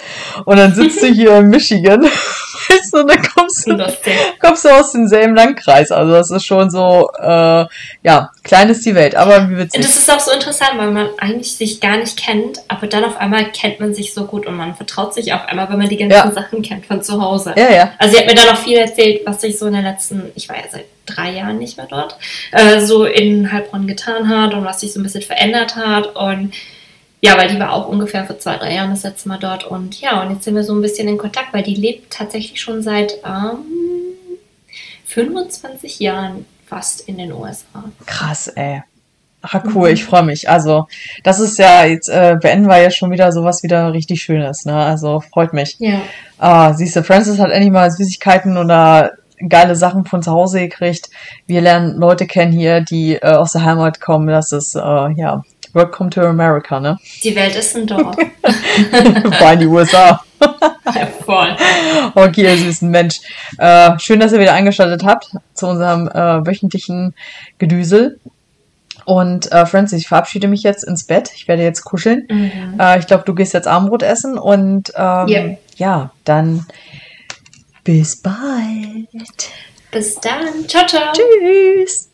Und dann sitzt du hier in Michigan, du, und dann kommst du kommst du aus demselben Landkreis. Also das ist schon so, äh, ja, klein ist die Welt, aber wie Und witzig. das ist auch so interessant, weil man eigentlich sich gar nicht kennt, aber dann auf einmal kennt man sich so gut und man vertraut sich auf einmal, weil man die ganzen Ja. Sachen kennt von zu Hause. Ja, ja. Also sie hat mir dann auch viel erzählt, was sich so in den letzten, ich war ja seit drei Jahren nicht mehr dort, äh, so in Heilbronn getan hat und was sich so ein bisschen verändert hat und ja, weil die war auch ungefähr vor zwei, drei Jahren das letzte Mal dort und ja, und jetzt sind wir so ein bisschen in Kontakt, weil die lebt tatsächlich schon seit ähm, 25 Jahren fast in den USA. Krass, ey. Ah, cool, ich freue mich. Also, das ist ja, jetzt äh, beenden wir ja schon wieder sowas wieder richtig Schönes, ne? Also, freut mich. Ja. Ah, siehst du, Francis hat endlich mal Süßigkeiten oder geile Sachen von zu Hause gekriegt. Wir lernen Leute kennen hier, die äh, aus der Heimat kommen. Das ist, äh, ja, Welcome to America, ne? Die Welt ist ein Dorf. Vor allem die USA. Voll. Okay, ihr süßen Mensch. Äh, schön, dass ihr wieder eingeschaltet habt zu unserem äh, wöchentlichen Gedüsel. Und äh, Francis, ich verabschiede mich jetzt ins Bett. Ich werde jetzt kuscheln. Mhm. Äh, ich glaube, du gehst jetzt Armbrot essen und ähm, Yep. ja, dann bis bald. Bis dann. Ciao, ciao. Tschüss.